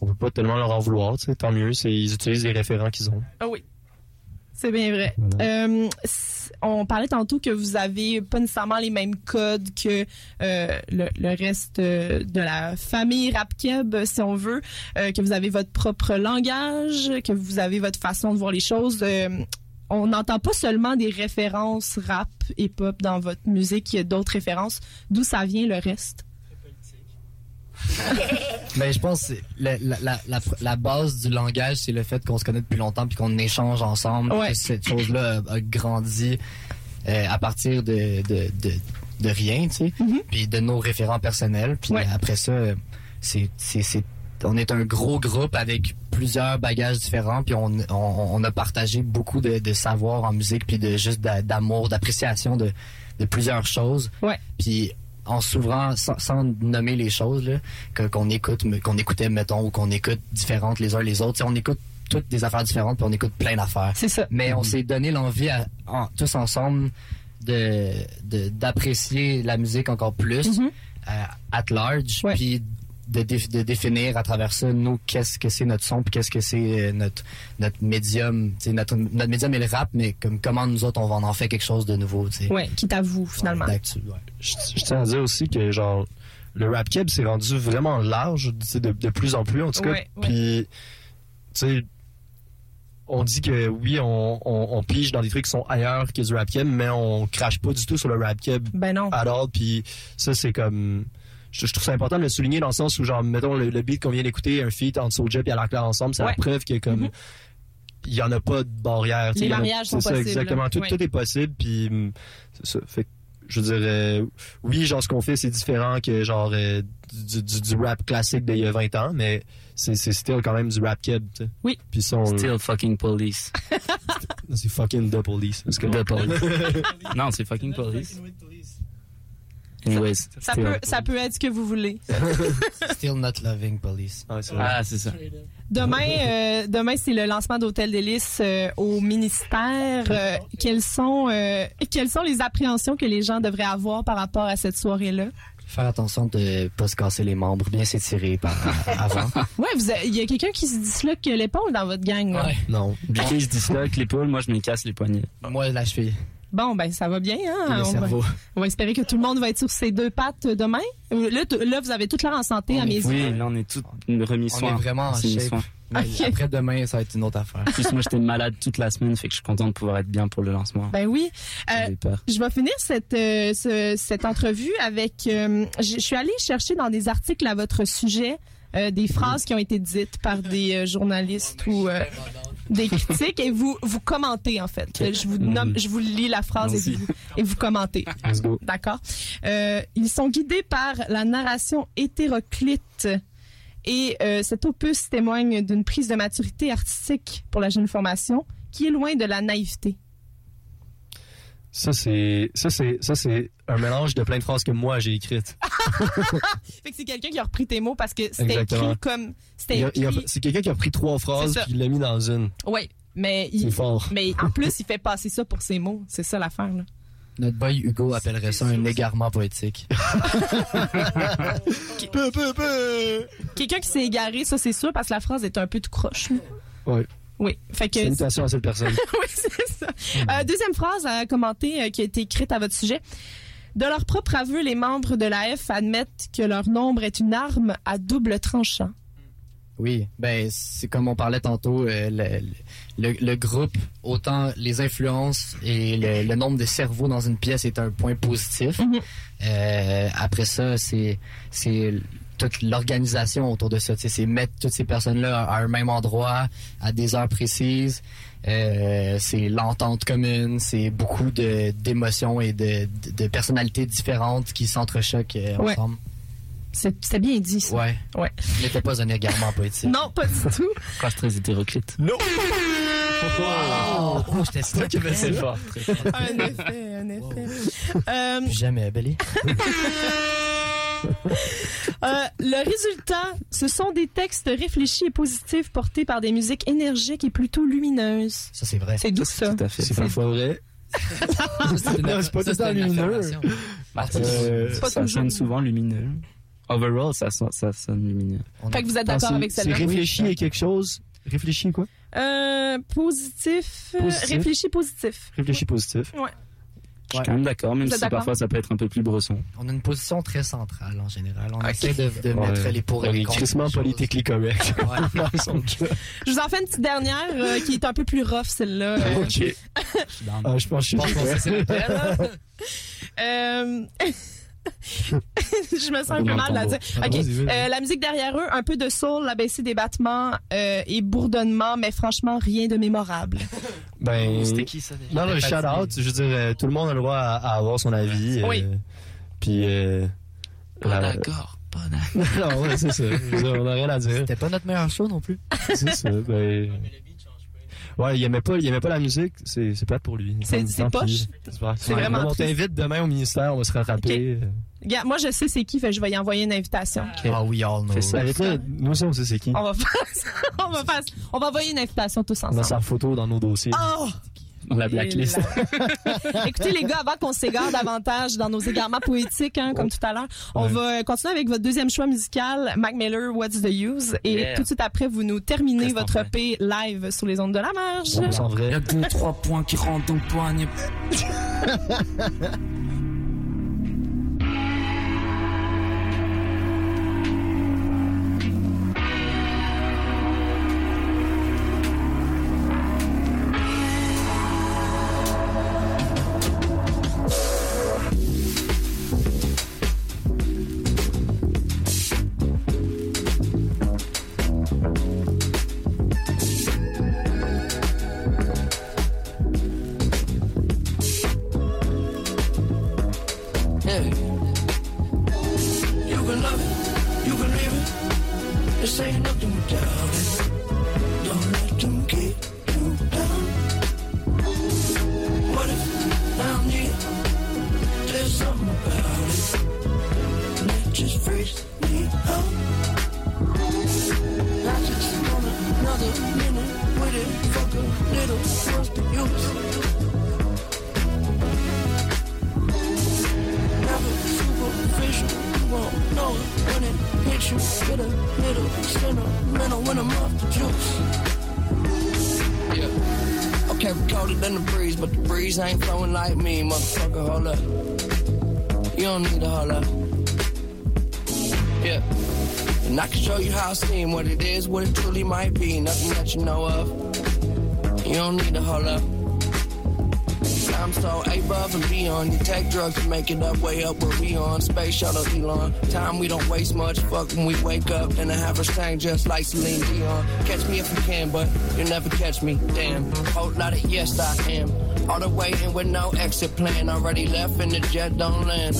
on peut pas tellement leur en vouloir, tant mieux, c'est ils utilisent les référents qu'ils ont. Ah oui. C'est bien vrai. Euh, on parlait tantôt que vous avez pas nécessairement les mêmes codes que euh, le, le reste euh, de la famille rap keb, si on veut, euh, que vous avez votre propre langage, que vous avez votre façon de voir les choses. On n'entend pas seulement des références rap et pop dans votre musique, il y a d'autres références. D'où ça vient le reste? Ben, je pense que la, la, la, la, la base du langage, c'est le fait qu'on se connaît depuis longtemps puis qu'on échange ensemble. Ouais. Que cette chose-là a, a grandi euh, à partir de, de, de, de rien, tu sais, puis de nos référents personnels. Puis Ouais. après ça, c'est, on est un gros groupe avec plusieurs bagages différents, puis on, on, on a partagé beaucoup de, de savoir en musique, puis de juste d'a- d'amour, d'appréciation de, de plusieurs choses. Ouais. Puis en s'ouvrant, sans, sans nommer les choses là, que- qu'on écoute, qu'on écoutait, mettons, ou qu'on écoute différentes les uns les autres. On écoute toutes des affaires différentes, puis on écoute plein d'affaires. C'est ça. Mais on s'est donné l'envie à- en- tous ensemble de de- d'apprécier la musique encore plus Mhm. euh, at large, Ouais. puis de, dé- de définir à travers ça nous qu'est-ce que c'est notre son puis qu'est-ce que c'est euh, notre notre médium tu sais, notre notre médium est le rap mais comme comment nous autres on va en faire quelque chose de nouveau tu sais Ouais, qui est à vous, finalement. ouais. Je, je tiens à dire aussi que genre le rap keb s'est rendu vraiment large tu sais, de, de plus en plus en tout cas. Puis tu sais on dit que oui, on, on, on pige dans des trucs qui sont ailleurs que du rap keb, mais on crache pas du tout sur le rap keb Ben non. all. Puis ça, c'est comme. Je, je trouve ça important de le souligner dans le sens où, genre, mettons le, le beat qu'on vient d'écouter, un feat entre Soulja et à la claire ensemble, c'est Ouais. la preuve que, comme. Mhm. Il y en a pas de barrière. Les a- mariages c'est sont ça, possibles, Exactement. Tout, Ouais. tout est possible. Puis, c'est ça. Fait que, je dire, euh, oui, genre, ce qu'on fait, c'est différent que, genre, euh, du, du, du rap classique d'il y a 20 ans, mais c'est c'est still quand même du rap keb, tu sais. Oui. Puis ça, on- Still fucking police. c'est fucking the police. Parce que- The police. non, c'est fucking police. Anyways. Ça still peut, ça peut être ce que vous voulez. still not loving police Ouais, c'est. Ah, c'est ça. Demain, euh, demain c'est le lancement d'Hôtel Délice euh, au ministère. Euh, quelles sont euh, quelles sont les appréhensions que les gens devraient avoir par rapport à cette soirée-là? Faire attention de pas se casser les membres bien s'étirer par avant Ouais, il y a quelqu'un qui se disloque l'épaule dans votre gang. Ouais. Non. Bicky se disloque l'épaule, moi je me casse les poignets. moi la cheville Bon, ben ça va bien. Hein? le On, va, on va espérer que tout le monde va être sur ses deux pattes demain. Là, t- là vous avez toute l'air en santé à mes yeux. Oui, là on est tous remis on soin. est vraiment en shape soin. Mais Ok. après demain ça va être une autre affaire En plus, moi j'étais malade toute la semaine, fait que je suis content de pouvoir être bien pour le lancement. Ben oui. Euh, peur. Je vais finir cette, euh, ce- cette entrevue avec... euh, je suis allée chercher dans des articles à votre sujet euh, des phrases qui ont été dites par des euh, journalistes ou euh, des critiques et vous vous commentez en fait. Je vous nomme, je vous lis la phrase et vous, et vous commentez. D'accord? Euh, ils sont guidés par la narration hétéroclite. Et euh, cet opus témoigne d'une prise de maturité artistique pour la jeune formation qui est loin de la naïveté. Ça, c'est, ça, c'est, ça, c'est un mélange de plein de phrases que moi j'ai écrites. Fait que c'est quelqu'un qui a repris tes mots parce que c'était écrit comme. C'est quelqu'un qui a pris trois phrases puis il l'a mis dans une. Oui, mais il, fort. mais en plus, il fait passer ça pour ses mots. C'est ça l'affaire, là. Notre boy Hugo appellerait ça un égarement poétique. Peu, peu, peu. Quelqu'un qui s'est égaré, ça c'est sûr, parce que la phrase est un peu tout croche. là. Ouais. Oui, fait que. Salutations à cette personne. oui, c'est ça. Euh, deuxième phrase à commenter euh, qui a été écrite à votre sujet. De leur propre aveu, les membres de la F admettent que leur nombre est une arme à double tranchant. Oui, ben c'est comme on parlait tantôt, euh, le, le, le groupe, autant les influences et le, le nombre de cerveaux dans une pièce est un point positif. Euh, après ça, c'est toute l'organisation autour de ça. C'est mettre toutes ces personnes-là à un même endroit, à des heures précises. Euh, c'est l'entente commune, c'est beaucoup de d'émotions et de, de, de personnalités différentes qui s'entrechoquent euh, Ouais. ensemble. C'est c'est bien dit, ça. Ouais. Ouais. Ce n'était pas un égarement poétique. Non, pas du tout. Phrase très hétéroclite. Non! Oh, oh j'étais sûr qu'il C'est fort. très fort. un effet, un effet. Euh, Plus jamais, Belly. Euh, le résultat, ce sont des textes réfléchis et positifs portés par des musiques énergiques et plutôt lumineuses. Ça, c'est vrai. C'est doux, ça. Tout à fait. C'est pas vrai. C'est c'est pas ça, tout le lumineux. Euh, pas ça sonne souvent lumineux. Overall, ça, ça sonne lumineux. Fait que vous êtes d'accord c'est- avec C'est celle-là? réfléchi et quelque chose. Réfléchi quoi? Euh, positif, euh, Positif. réfléchi positif. Réfléchi positif. Ouais. Je suis quand même d'accord, même si parfois ça peut être un peu plus bresson. On a une position très centrale en général. On Ok. essaie de, de Ouais. mettre les pour et les contre. correct. Ouais. Dans son cas. Je vous en fais une petite dernière euh, qui est un peu plus rough, celle-là. Euh, Ok. Ah, je pense que je suis je me sens un peu mal de à dire. tambour. Ok, euh, la musique derrière eux, un peu de soul, l'abaissé des battements euh, et bourdonnement, mais franchement rien de mémorable. Ben. C'était qui ça déjà? Non, le shout out, je veux dire, euh, tout le monde a le droit à, à avoir son avis. euh, Oui. Puis. Euh, la- d'accord, pas d'accord. non, ouais, c'est ça. On n'a rien à dire. C'était pas notre meilleur show non plus. C'est ça. Ben. Ouais, il aimait pas, il aimait pas la musique. C'est, c'est plate pour lui. C'est- c'est poche. C'est pas- C'est Ouais, vraiment On t'invite demain au ministère, on va se rattraper. Regarde, moi je sais c'est qui, fait que je vais y envoyer une invitation. Ah oui, all know. Ça. Là, nous aussi, on sait c'est qui. On va faire ça. On va faire ça. On va envoyer une invitation tous On a ensemble. sa photo dans nos dossiers. Oh! Dans la blacklist. Écoutez les gars, avant qu'on s'égare davantage dans nos égarements poétiques, hein, comme tout à l'heure, on Ouais. va continuer avec votre deuxième choix musical, Mac Miller, What's the Use, et Yeah. tout de suite après, vous nous terminez votre. EP live sur les ondes de la marge. On sent vrai. Y'a deux, trois points qui rentrent dans le poignet. is, what it truly might be. Nothing that you know of. You don't need to hold up. I'm so above and beyond. You take drugs to make it up, way up where we on. Space shuttle Elon. Time we don't waste much. Fuck when we wake up. I have her sang just like Celine Dion. Catch me if you can, but you'll never catch me. Damn. Whole lot of yes, I am. All the way in with no exit plan. Already left and the jet don't land.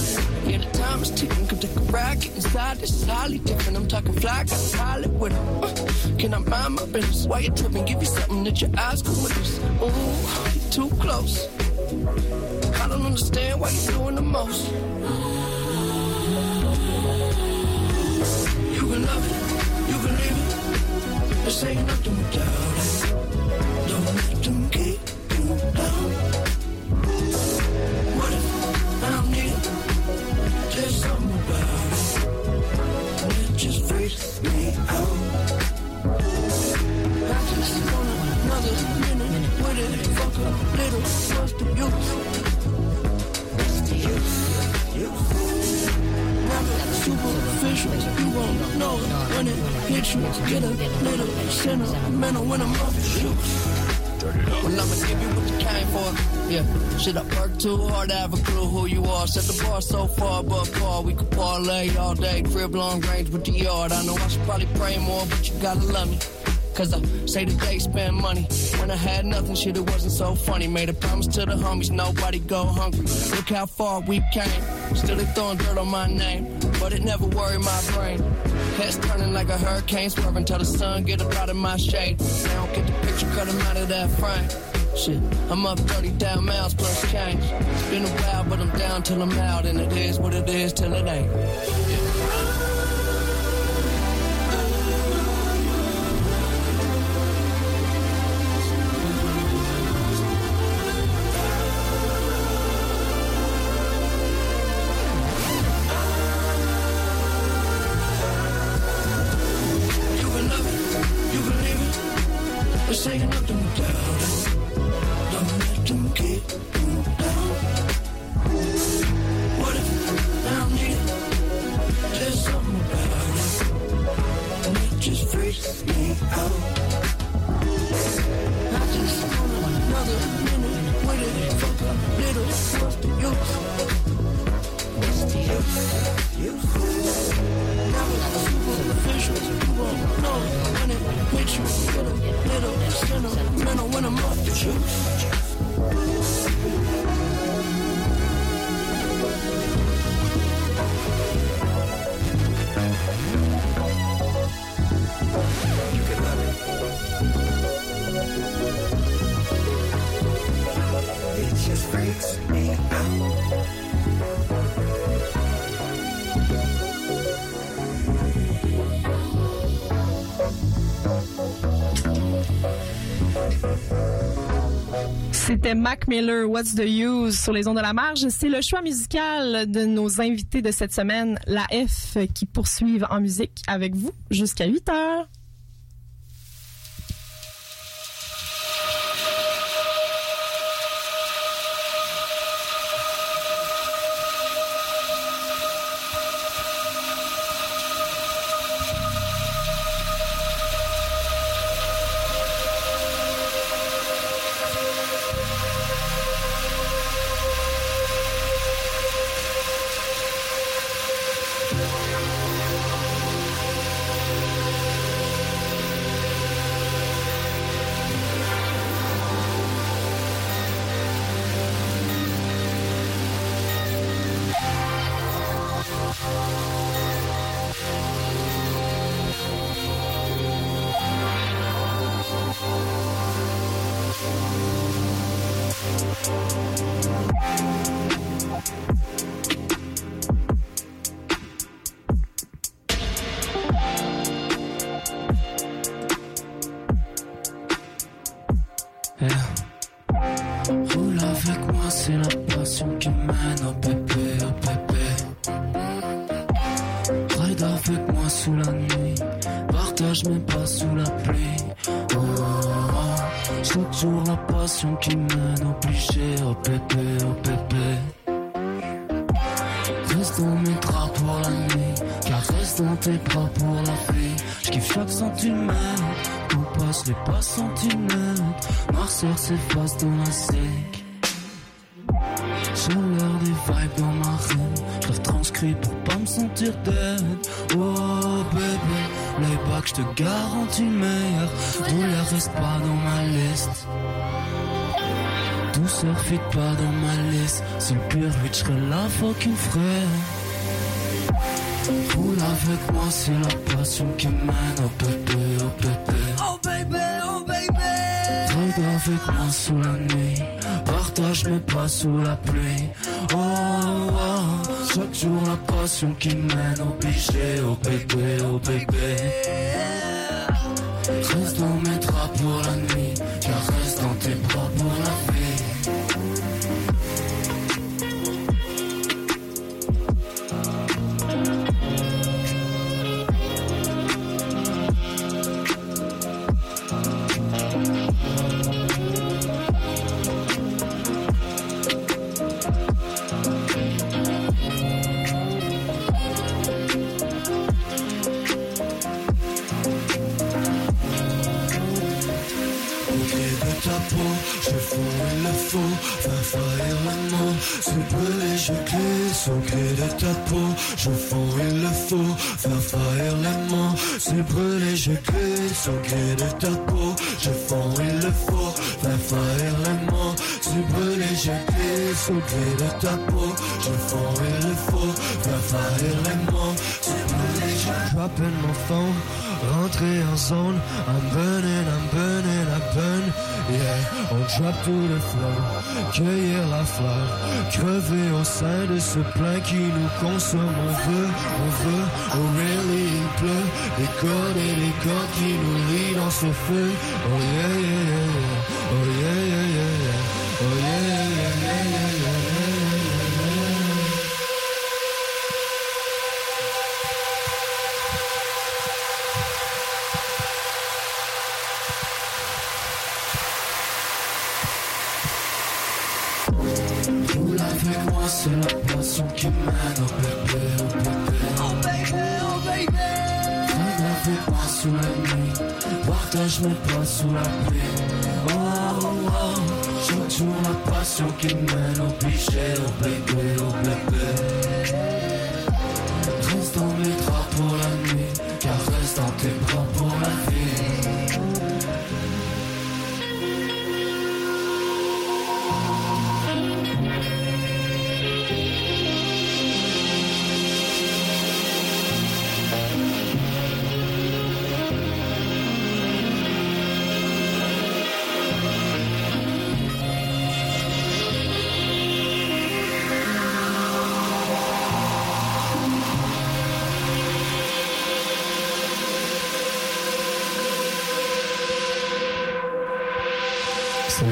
Yeah, the time is ticking. Come take a ride. Inside. This is highly different. I'm talking fly. Got a pilot with. Uh, can I mind my business? Why you tripping? Give you something that your eyes can witness. Ooh, too close. I don't understand why you're doing the most. You can love it, you can leave it. This ain't nothing without it. Don't let them keep you down. What if I don't? There's something about it. It just freaks me out. I just want another minute with it. Fuck a little, what's the use? What's the use? You won't know when it hits. Get a little sentimental when I'm off the. Well, I'ma give you what you came for. Yeah, shit, I work too hard to have a clue who you are. Set the bar so far above par, we could parlay all day. Crib long range with the yard. I know I should probably pray more, but you gotta love me. Cause I say that they spend money. When I had nothing, shit, it wasn't so funny. Made a promise to the homies, nobody go hungry. Look how far we came. Still they throwing dirt on my name. But it never worried my brain. Heads turning like a hurricane, swerving till the sun get up out of my shade. Don't get the picture, cut out of that frame. Shit, I'm up 30 down miles plus change. It's been a while, but I'm down till I'm out. And it is what it is till it ain't. Mac Miller, What's the Use sur les ondes de la marge. C'est le choix musical de nos invités de cette semaine, la F, qui poursuivent en musique avec vous jusqu'à 8 heures. Jour la passion qui mène obligé au pépé, au pépé. Reste dans mes draps pour la nuit, car reste dans tes bras pour la vie. J'kiffe chaque centimètre, on passe les pas centimètres. Noirceur s'efface dans la sec. Chaleur des vibes dans ma rime, je retranscris pour pas me sentir dead. Te garantis le meilleur. Douleur reste pas dans ma liste. Douceur fit pas dans ma liste. Si le pur je serais là, fucking frère. Roule avec moi, c'est la passion qui mène au bébé, au bébé. Oh baby, oh baby. Ride avec moi sous la nuit. partage mes pas sous la pluie. Oh, oh, chaque jour la passion qui mène au péché, au bébé, au bébé. Reste dans mes pour la nuit, gré de ta peau, je il le faire faillir les mots, c'est brûlé, je drop in mon phone, rentrer en zone, I'm burning, I'm burning, I'm burn, yeah, on drop to the floor, cueillir la flamme, crever au sein de ce plein qui nous consomme, on veut, on veut, oh really, il pleut, les cordes et les cordes qui nous lient dans ce feu, oh yeah, yeah, yeah, yeah,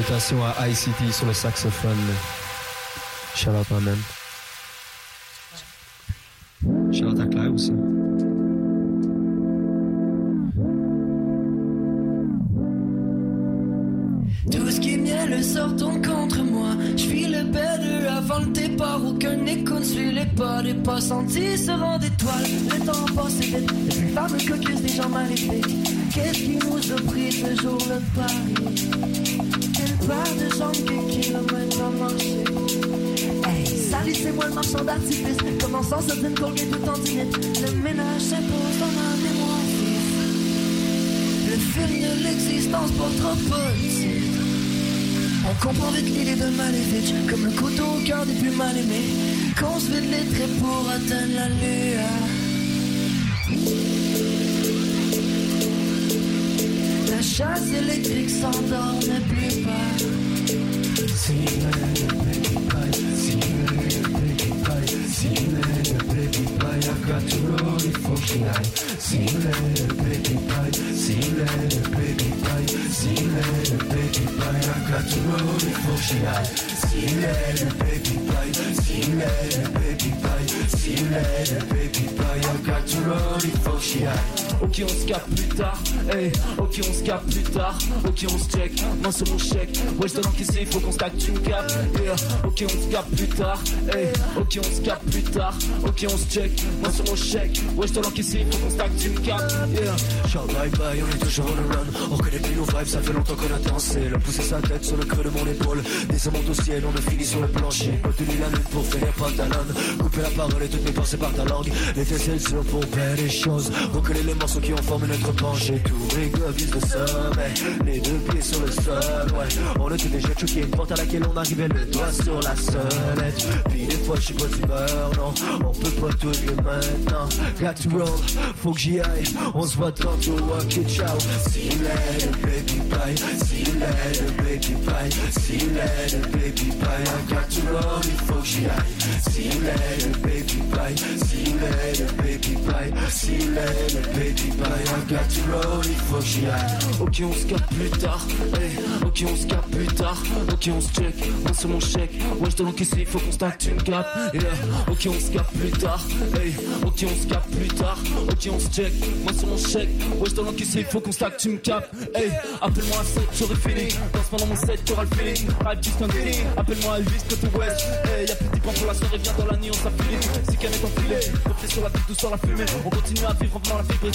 Salutations à ICT sur le saxophone. Shout out man. Shout out à Claire aussi. Tout ce qui est miel sort donc contre moi. Je suis le better avant le départ. Aucun écho ne suit les pas. Des pas sentis se rendent étoiles. Le temps passe vite. Le fameux caucus des gens maléfiques. Qu'est-ce qui nous a pris ce jour le pari? D'artifice. Commençant sur une colgate tout en. Le ménage s'impose dans ma mémoire. Le film de l'existence pour trop politique. On comprend vite l'idée de Maléfique, comme le couteau au cœur des plus mal aimés. Qu'on se vide les traits pour atteindre la lueur. La chasse électrique s'endort, n'est plus pas. Pie, si baby pie, I got to roll it for tonight. See you later, baby pie. See you later, baby pie. See you later, baby pie. I got to roll it for tonight. See you later, baby pie. See you later, baby pie. See you later, baby pie. I got to roll it for tonight. Ok, on se capte plus tard. Hey, ok, on se capte plus tard. Ok, on se check. Moi sur mon chèque. Ouais, je dois l'encaisser, faut qu'on stack, tu me captes. Yeah. Ok, on se capte plus tard. Hey, ok, on se capte plus tard. Ok, on se check. Moi sur mon chèque. Ouais, je dois l'encaisser, faut qu'on stack, tu me captes. Yeah. Ciao, bye bye, on est toujours on run. On reconnaît plus nos vibes, ça fait longtemps qu'on a dansé. Le pousser sa tête sur le creux de mon épaule. Des monte au ciel, on a fini sur le plancher. Tenu la lutte pour faire pas ta langue. Couper la parole et toutes mes pensées par ta langue. Les faits, c'est sûr pour faire les choses. Reconnaît les morceaux morceaux qui ont formé notre. Tous les gars visent le sommet, les deux pieds sur le sol, ouais. On était déjà choqué, une porte à laquelle on arrivait le doigt sur la sonnette. Puis des fois, je suis pas d'humeur, non, on peut pas tout jouer maintenant. Got to roll, faut que j'y aille, on se voit tantôt, ok, ciao. See you later, baby, bye. See you later, baby, bye. See you later, baby, bye. I got to roll, il faut que j'y aille. See you later, baby, bye. See you later, baby, bye. See you later, baby, bye. I got to roll, il faut que j'y aille. Ok, on se capte plus tard. Hey, ok, on se capte plus tard. Ok, on se check. Moi sur mon chèque. Ouais, je te l'encaisse, faut qu'on stack une cap. Yeah. Ok, on se capte plus tard. Hey, ok, on se capte plus tard. Ok, on se check. Moi sur mon chèque. Ouais, je te l'encaisse, faut qu'on stack tu me capes. Hey, appelle-moi à 7, j'aurai fini. Danse pendant mon set, t'auras le feeling. Ride jusqu'à feeling. Appelle-moi à 8, côté ouest. Hey, y'a plus de pour la soirée, viens dans la nuit, on s'affile. Si qu'elle est enfilée, reflet sur la tête, tout sur la fumée. On continue à vivre en venant la vibrer.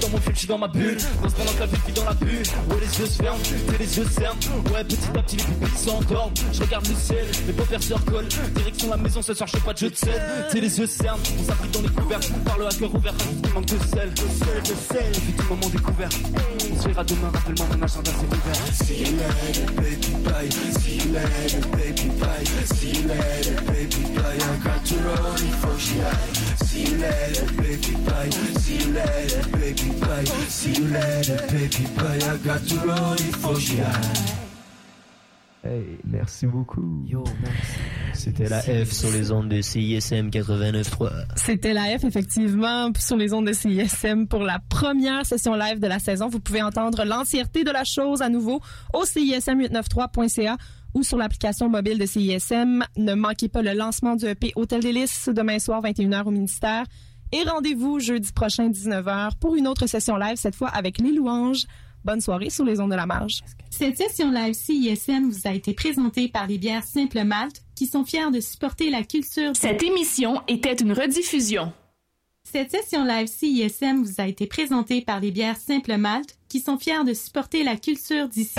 Dans mon film, j'suis dans ma bulle. Danse pendant que la vie vit dans la bulle. Ouais, les yeux se ferment, fais les yeux se ferment. Ouais, petit à petit, les pupilles s'endorment. Je regarde le ciel, mes paupières se recollent. Direction la maison, ce soir, je pas de jeu de sel. T'es les yeux se ferment, on s'abrite dans les couverts. Parle à cœur ouvert, rajoute qu'il manque de sel. De sel, de sel. On fait tout moment découvert. On se verra demain, rappelle-moi, mon agenda c'est ouvert. See you later, baby, bye. See you later, baby, bye. See you later, baby, bye. I got faut que j'y aille. See you later, baby, bye. See you later, baby, bye. See you later, baby, bye. I got to roll, il faut que j'y aille. Hey, merci beaucoup. Yo, merci. C'était la F sur les ondes de CISM 89.3. C'était la F, effectivement, sur les ondes de CISM pour la première session live de la saison. Vous pouvez entendre l'entièreté de la chose à nouveau au CISM893.ca ou sur l'application mobile de CISM. Ne manquez pas le lancement du EP Hôtel Délice demain soir 21h au ministère. Et rendez-vous jeudi prochain 19h pour une autre session live, cette fois avec les louanges. Bonne soirée sur les ondes de la marge. Cette session live CISM vous a été présentée par les bières Simple Malte qui sont fiers de supporter la culture. Cette émission était une rediffusion. Cette session live CISM vous a été présentée par les bières Simple Malte qui sont fiers de supporter la culture d'ici.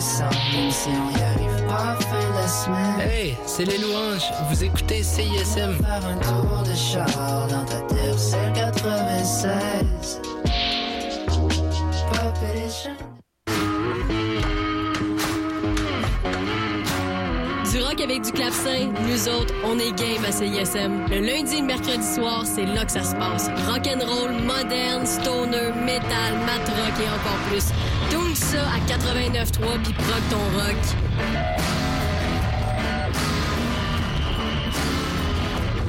mais ça même si on y arrive pas fin la semaine. Hey, c'est les louanges. Vous écoutez CISM. Faire un tour de char dans ta terre, c'est 96. Pop et les chaînes. Du rock avec du clavecin, nous autres, on est game à CISM. Le lundi et le mercredi soir, c'est là que ça se passe. Rock and roll, moderne, stoner, metal, mat rock et encore plus. Ça à 89.3 puis proc ton rock.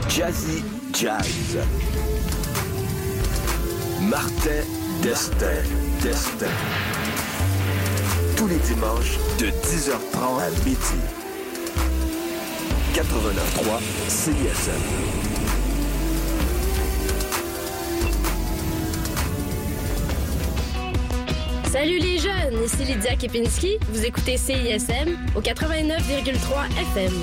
Jazzy Jazz. Martin Destin. Destin. Tous les dimanches de 10h30 à midi. 89.3 CISM. Salut les jeunes, ici Lydia Kepinski. Vous écoutez CISM au 89,3 FM.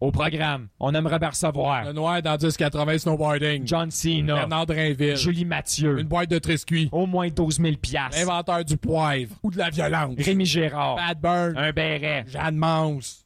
Au programme, on aimerait bien recevoir. Le noir dans 1080 snowboarding. John Cena. Bernard Drainville. Julie Mathieu. Une boîte de triscuits. Au moins 12 000 piastres. L'inventeur du poivre. Ou de la violence. Rémi Gérard. Bad Burn. Un béret. Jeanne Mance.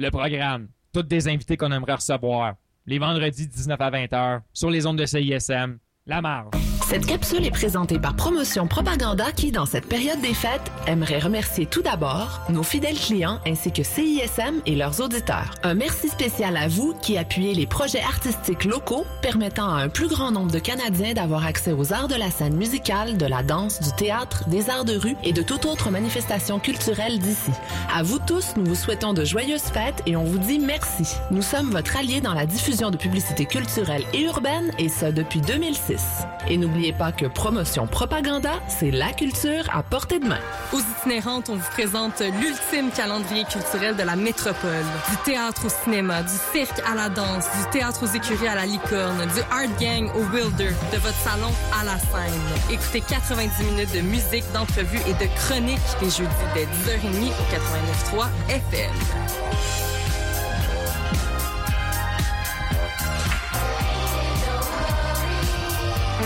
Le programme. Toutes des invités qu'on aimerait recevoir. Les vendredis 19 à 20h sur les ondes de CISM. La marge. Cette capsule est présentée par Promotion Propaganda qui, dans cette période des fêtes, aimerait remercier tout d'abord nos fidèles clients ainsi que CISM et leurs auditeurs. Un merci spécial à vous qui appuyez les projets artistiques locaux permettant à un plus grand nombre de Canadiens d'avoir accès aux arts de la scène musicale, de la danse, du théâtre, des arts de rue et de toute autre manifestation culturelle d'ici. À vous tous, nous vous souhaitons de joyeuses fêtes et on vous dit merci. Nous sommes votre allié dans la diffusion de publicité culturelle et urbaine et ce depuis 2006. Et n'oubliez pas que promotion propaganda, c'est la culture à portée de main. Aux itinérantes, on vous présente l'ultime calendrier culturel de la métropole. Du théâtre au cinéma, du cirque à la danse, du théâtre aux écuries à la licorne, du art gang au wilder, de votre salon à la scène. Écoutez 90 minutes de musique, d'entrevues et de chroniques les jeudis dès 10h30 au 89.3 FM.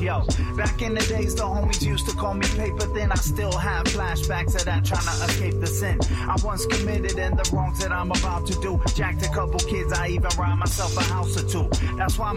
Yo. Back in the days, the homies used to call me paper thin. I still have flashbacks of that trying to escape the sin. I once committed and the wrongs that I'm about to do. Jacked a couple kids, I even robbed myself a house or two. That's why